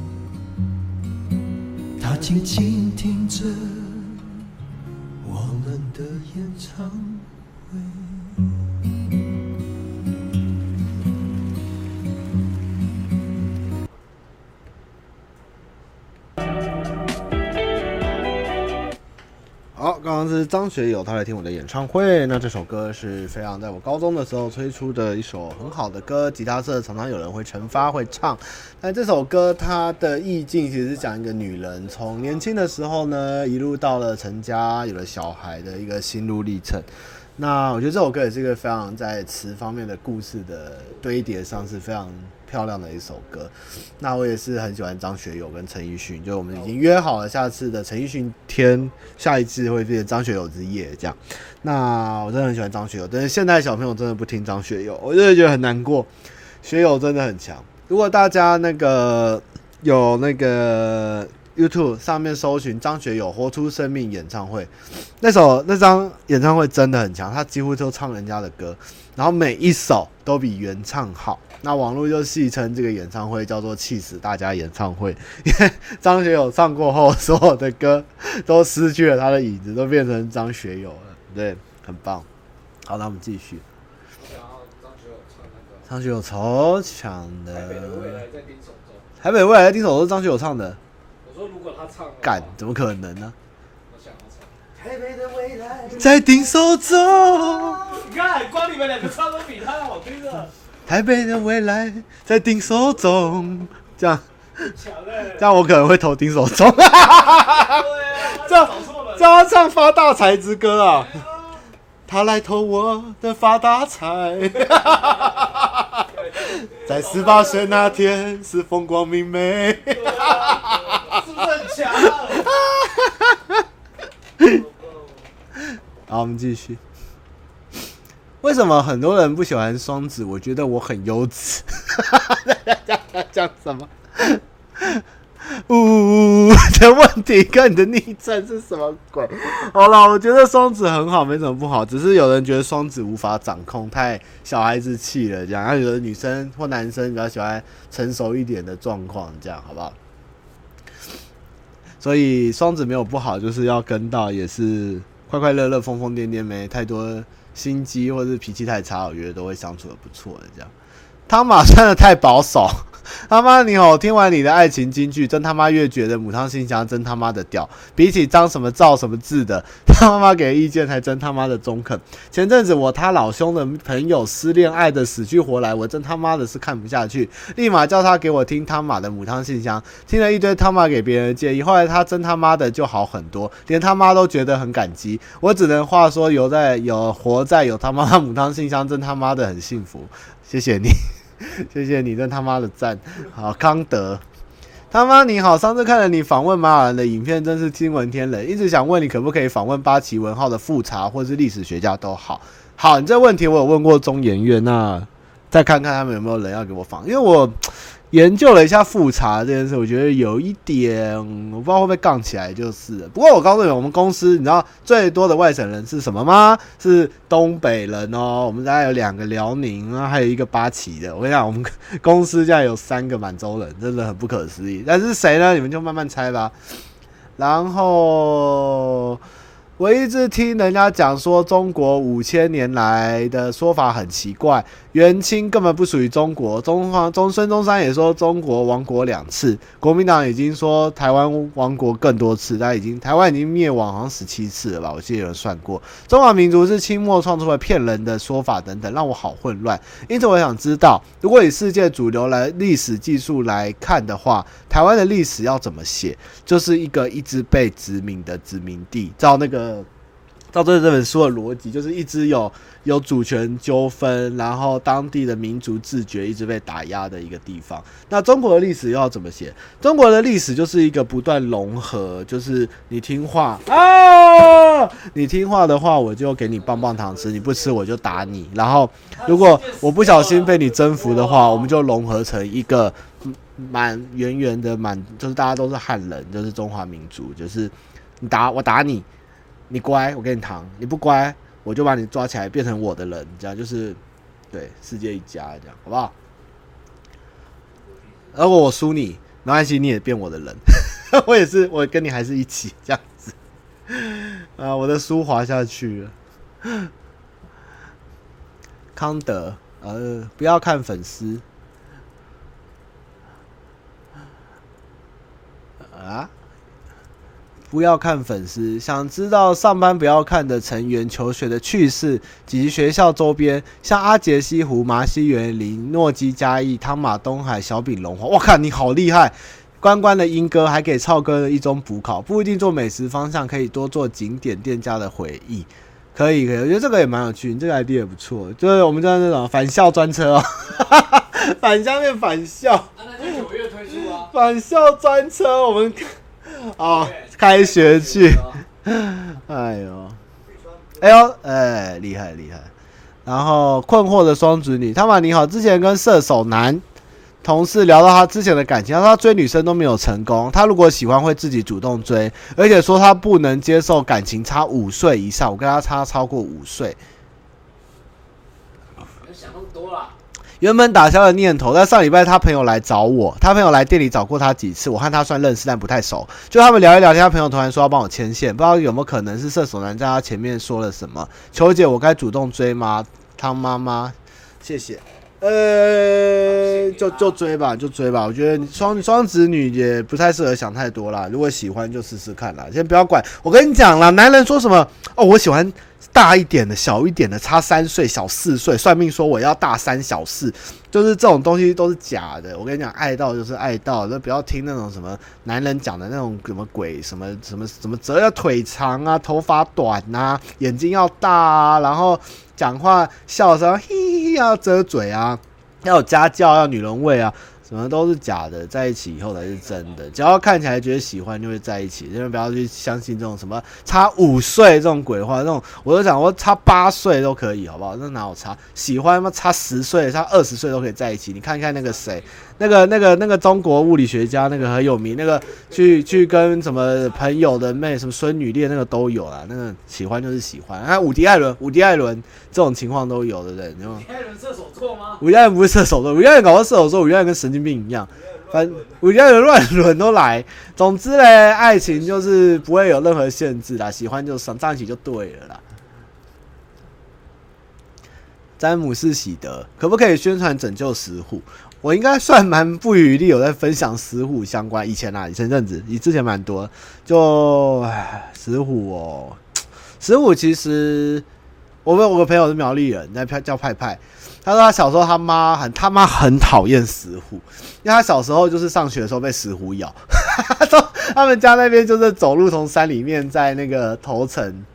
他静静听着我们的演唱刚刚是张学友，他来听我的演唱会。那这首歌是非常在我高中的时候推出的一首很好的歌，吉他社常常有人会成发会唱。但这首歌它的意境其实是讲一个女人从年轻的时候呢，一路到了成家，有了小孩的一个心路历程。那我觉得这首歌也是一个非常在词方面的故事的堆叠上是非常漂亮的一首歌。那我也是很喜欢张学友跟陈奕迅，就我们已经约好了下次的陈奕迅天，下一次会变成张学友之夜这样。那我真的很喜欢张学友，但是现在小朋友真的不听张学友，我真的觉得很难过。学友真的很强。如果大家那个有那个 YouTube 上面搜寻张学友《活出生命》演唱会，那首那张演唱会真的很强，他几乎都唱人家的歌，然后每一首都比原唱好。那网络就戏称这个演唱会叫做“气死大家演唱会”，因为张学友唱过后，所有的歌都失去了他的影子，都变成张学友了。对，很棒。好，那我们继续。张学友超强的。台北的未来在丁守中。台北未来在丁守中是张学友唱的。我说如果他唱，干怎么可能呢？我想要唱。台北的未来在丁守中。你看，光你们两个唱都比他好听的。台北的未来在丁手中，这样，这样我可能会投丁手中。这样，这样唱发大财之歌啊。他来偷我的发大财，在十八岁那天是风光明媚，是不是很强？好，我们继续。为什么很多人不喜欢双子？我觉得我很优质。讲什么？呜呜呜的问题跟你的逆战是什么鬼？好了，我觉得双子很好，没什么不好，只是有人觉得双子无法掌控，太小孩子气了，这样。然后有的女生或男生比较喜欢成熟一点的状况，这样好不好？所以双子没有不好，就是要跟到，也是快快乐乐、疯疯癫癫，没太多心机或者是脾气太差，我觉得都会相处的不错的这样。汤马真的太保守。他妈你好，听完你的爱情金句，真他妈越觉得母汤信箱真他妈的屌。比起张什么赵什么字的，他妈妈给的意见才真他妈的中肯。前阵子我他老兄的朋友失恋爱的死去活来，我真他妈的是看不下去，立马叫他给我听他妈的母汤信箱，听了一堆他妈给别人的建议，后来他真他妈的就好很多，连他妈都觉得很感激。我只能话说有在有活在有他妈的母汤信箱，真他妈的很幸福。谢谢你。谢谢你，真他妈的赞！好，康德，他妈你好，上次看了你访问马尔兰的影片，真是惊闻天人，一直想问你可不可以访问八旗文号的复查或是历史学家都好。好，你这问题我有问过中研院，那再看看他们有没有人要给我访，因为我。研究了一下复查这件事，我觉得有一点，我不知道会不会杠起来，就是。不过我告诉你，我们公司你知道最多的外省人是什么吗？是东北人哦。我们大概有两个辽宁，然后还有一个八旗的。我跟你讲，我们公司现在有三个满洲人，真的很不可思议。但是谁呢？你们就慢慢猜吧。然后。我一直听人家讲说，中国五千年来的说法很奇怪，元清根本不属于中国。中华中孙中山也说中国亡国两次，国民党已经说台湾亡国更多次，他已经台湾已经灭亡好像十七次了吧？我记得有人算过。中华民族是清末创出来骗人的说法等等，让我好混乱。因此我想知道，如果以世界主流来历史技术来看的话，台湾的历史要怎么写？就是一个一直被殖民的殖民地，照那个。照这这本书的逻辑，就是一直有有主权纠纷，然后当地的民族自觉一直被打压的一个地方。那中国的历史又要怎么写？中国的历史就是一个不断融合，就是你听话啊，你听话的话，我就给你棒棒糖吃；你不吃，我就打你。然后如果我不小心被你征服的话，我们就融合成一个满圆圆的满，就是大家都是汉人，就是中华民族，就是你打我打你。你乖，我给你糖；你不乖，我就把你抓起来变成我的人。这样就是，对，世界一家这样，好不好？如果我输你，没关系，你也变我的人。我也是，我跟你还是一起这样子。啊，我的书滑下去了。康德，呃，不要看粉丝。啊？不要看粉丝，想知道上班不要看的成员求学的趣事及学校周边，像阿杰西湖、麻西园林、诺基嘉义、汤马东海、小饼龙华。我靠，你好厉害！关关的英哥还给超哥的一中补考，不一定做美食方向，可以多做景点店家的回忆。可以，可以，我觉得这个也蛮有趣，你这个 idea 也不错。就是我们叫那种返校专车哦，返乡面返校。啊，那就九月推出啊。返校专车，我们。哦，开学去，哎呦，哎呦，哎，厉害厉害。然后困惑的双子女，他们你好，之前跟射手男同事聊到他之前的感情，他说他追女生都没有成功，他如果喜欢会自己主动追，而且说他不能接受感情差五岁以上，我跟他差超过五岁。别想那么多啦。原本打消了念头，但上礼拜他朋友来找我，他朋友来店里找过他几次，我和他算认识，但不太熟。就他们聊一聊天，他朋友突然说要帮我牵线，不知道有没有可能是射手男在他前面说了什么？求解，我该主动追吗？汤妈妈，谢谢。呃，就就追吧，就追吧。我觉得双双子女也不太适合想太多啦。如果喜欢就试试看啦，先不要管。我跟你讲啦，男人说什么哦，我喜欢。大一点的，小一点的，差三岁，小四岁。算命说我要大三小四，就是这种东西都是假的。我跟你讲，爱到就是爱到，就不要听那种什么男人讲的那种什么鬼，什么什么什么，折要腿长啊，头发短啊，眼睛要大啊，然后讲话笑声 嘿嘿嘿要遮嘴啊，要有家教，要女人味啊。什么都是假的，在一起以后才是真的。只要看起来觉得喜欢，就会在一起。千万不要去相信这种什么差五岁这种鬼话。这种我都想，我差八岁都可以，好不好？那哪有差？喜欢嘛？差十岁、差二十岁都可以在一起。你看看那个谁，那个、那个、那个中国物理学家，那个很有名，那个去去跟什么朋友的妹，什么孙女恋，那个都有啦。那个喜欢就是喜欢。啊，伍迪艾伦，伍迪艾伦这种情况都有的人，对不对？伍迪艾伦射手座吗？伍迪艾伦不是射手座，伍迪艾伦搞到射手座，伍迪艾伦跟神经病一样，反正我觉得有乱伦都来。总之嘞，爱情就是不会有任何限制啦，喜欢就上在一起就对了啦。詹姆士喜德可不可以宣传拯救石虎？我应该算蛮不遗力有在分享石虎相关。以前啊，以前阵子，以之前蛮多。就，石虎哦，石虎其实我有个朋友是苗栗人，那叫派派。他说他小时候他妈很他妈很讨厌石虎，因为他小时候就是上学的时候被石虎咬。他说他们家那边就是走路从山里面在那个头城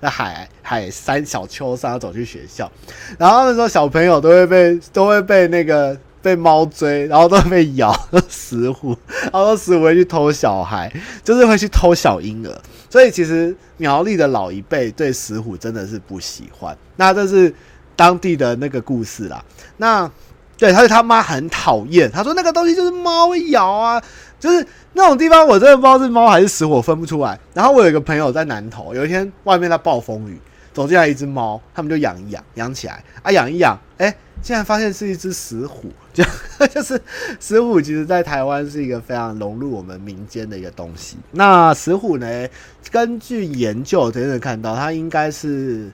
的海海山小丘上走去学校，然后他们说小朋友都会被都会被那个被猫追，然后都会被咬 石虎，然后说石虎会去偷小孩，就是会去偷小婴儿。所以其实苗栗的老一辈对石虎真的是不喜欢。那这是。当地的那个故事啦，那对，他说他妈很讨厌，他说那个东西就是猫咬啊，就是那种地方，我真的不知道是猫还是石虎，分不出来。然后我有一个朋友在南投，有一天外面在暴风雨，走进来一只猫，他们就养一养，养起来啊，养一养，哎、竟然发现是一只石虎，就 就是石虎，其实在台湾是一个非常融入我们民间的一个东西。那石虎呢，根据研究，真的看到它应该是。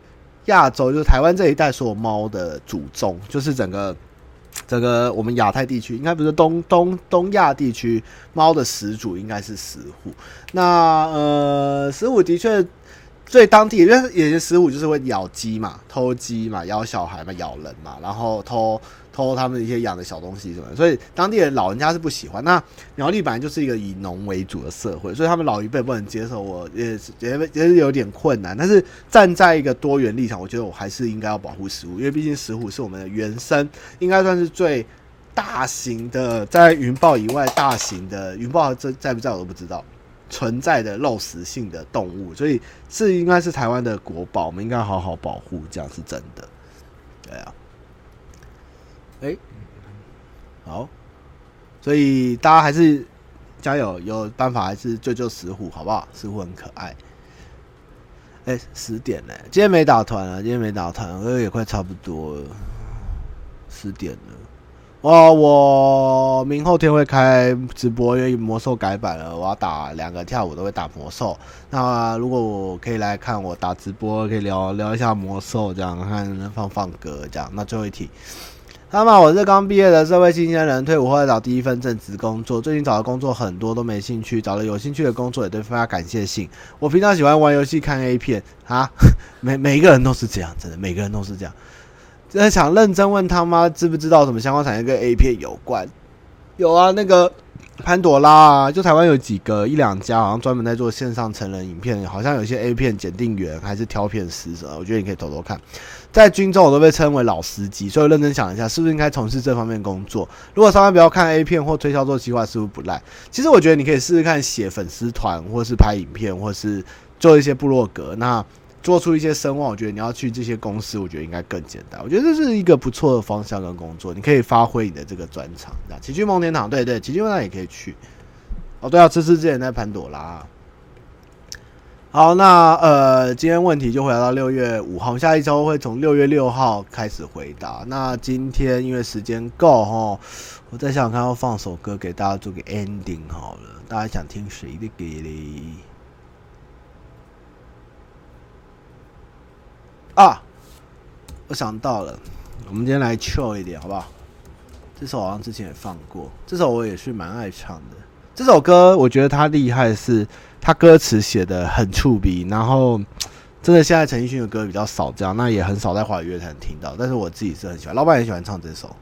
亚洲就是台湾这一带所有猫的祖宗，就是整个 整个我们亚太地区，应该不是东东东亚地区猫的始祖应该是石虎。那呃，石虎的确。所以当地，因为有些石虎就是会咬鸡嘛，偷鸡嘛，咬小孩嘛，咬人嘛，然后偷偷他们一些养的小东西什么，所以当地人老人家是不喜欢。那苗栗本来就是一个以农为主的社会，所以他们老一辈不能接受，我也也也是有点困难。但是站在一个多元立场，我觉得我还是应该要保护石虎，因为毕竟石虎是我们的原生，应该算是最大型的，在云豹以外大型的云豹在在不在我都不知道。存在的肉食性的动物，所以这应该是台湾的国宝，我们应该好好保护，这样是真的。对啊，哎、好，所以大家还是加油，有办法还是救救石虎，好不好？石虎很可爱。哎、十点了，今天没打团了，今天没打团，因为也快差不多了，十点了。哦，我明后天会开直播，因为魔兽改版了，我要打两个跳舞都会打魔兽。那如果我可以来看我打直播，可以聊聊一下魔兽，这样看放放歌这样。那最后一题，他们我是刚毕业的社会新鲜人，退伍后来找第一份正职工作，最近找的工作很多都没兴趣，找了有兴趣的工作也都发感谢信。我平常喜欢玩游戏、看 A 片啊，每每一个人都是这样，真的，每个人都是这样。真的想认真问他妈知不知道什么相关产业跟 A 片有关？有啊，那个潘朵拉啊，就台湾有几个一两家，好像专门在做线上成人影片，好像有些 A 片检定员还是挑片师什么，我觉得你可以偷偷看。在军中我都被称为老司机，所以认真想一下，是不是应该从事这方面工作？如果上班不要看 A 片或推销做计划，是不是不赖？其实我觉得你可以试试看写粉丝团，或是拍影片，或是做一些部落格。那做出一些声望，我觉得你要去这些公司，我觉得应该更简单。我觉得这是一个不错的方向跟工作，你可以发挥你的这个专长。奇趣梦天堂，对对，奇趣梦天堂也可以去。哦，对啊，这次之前在潘朵拉。好，那呃，今天问题就回答到六月五号，下一周会从六月六号开始回答。那今天因为时间够哈，我再想想看要放首歌给大家做个 ending 好了，大家想听谁的歌嘞？啊，我想到了，我们今天来 chill 一点好不好？这首好像之前也放过，这首我也是蛮爱唱的。这首歌我觉得它厉害是，他歌词写的很触鼻，然后 真的现在陈奕迅的歌比较少这样，那也很少在华语乐坛听到，但是我自己是很喜欢，老板也喜欢唱这首。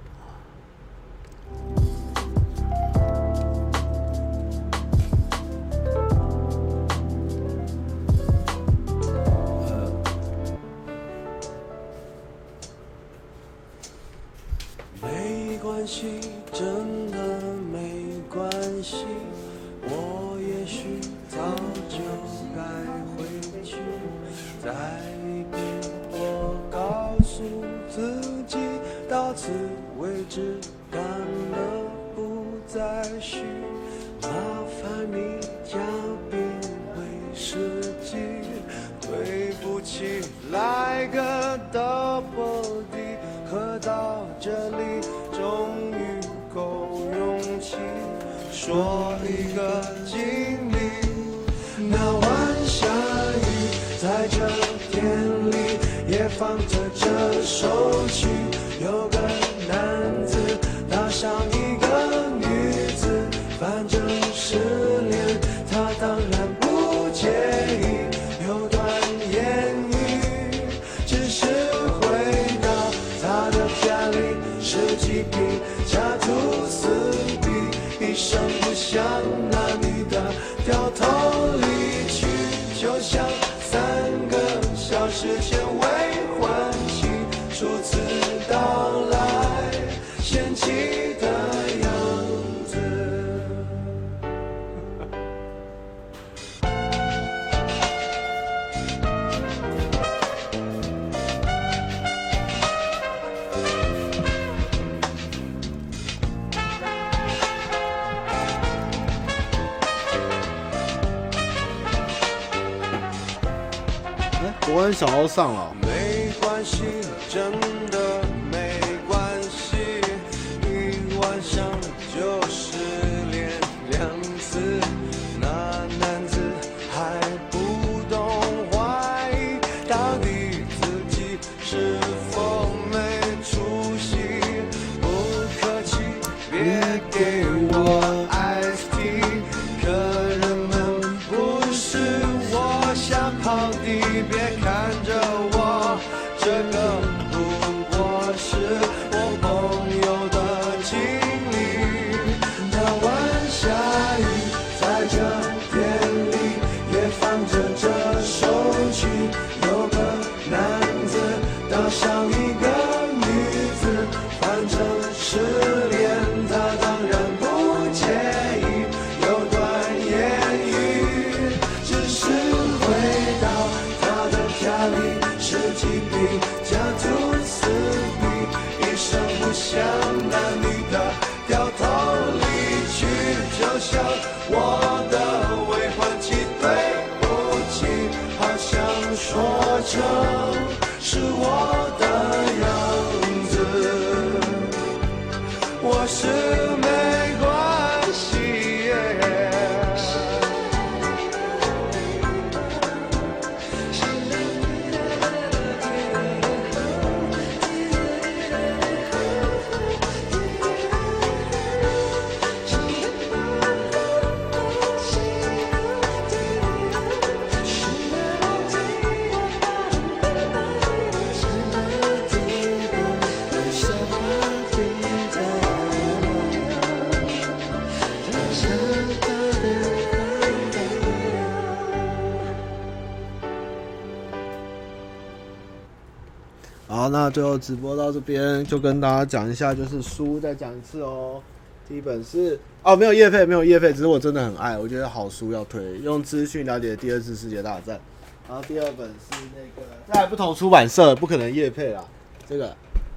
最后直播到这边就跟大家讲一下，就是书再讲一次哦。第一本是哦，没有业配，没有业配，只是我真的很爱，我觉得好书要推。用资讯了解第二次世界大战，然后第二本是那个在不同出版社，不可能业配啦。这个《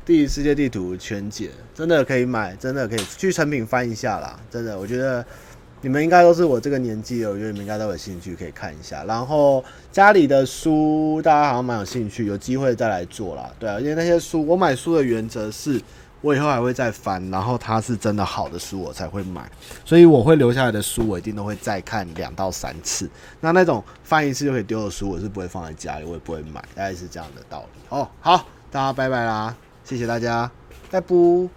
第一世界地图全解》真的可以买，真的可以去成品翻一下啦。真的，我觉得你们应该都是我这个年纪的，我觉得你们应该都有兴趣可以看一下。然后家里的书，大家好像蛮有兴趣，有机会再来做啦。对啊，因为那些书，我买书的原则是。我以后还会再翻，然后它是真的好的书，我才会买。所以我会留下来的书，我一定都会再看两到三次。那那种翻一次就可以丢的书，我是不会放在家里，我也不会买，大概是这样的道理。哦，好，大家拜拜啦，谢谢大家，拜拜。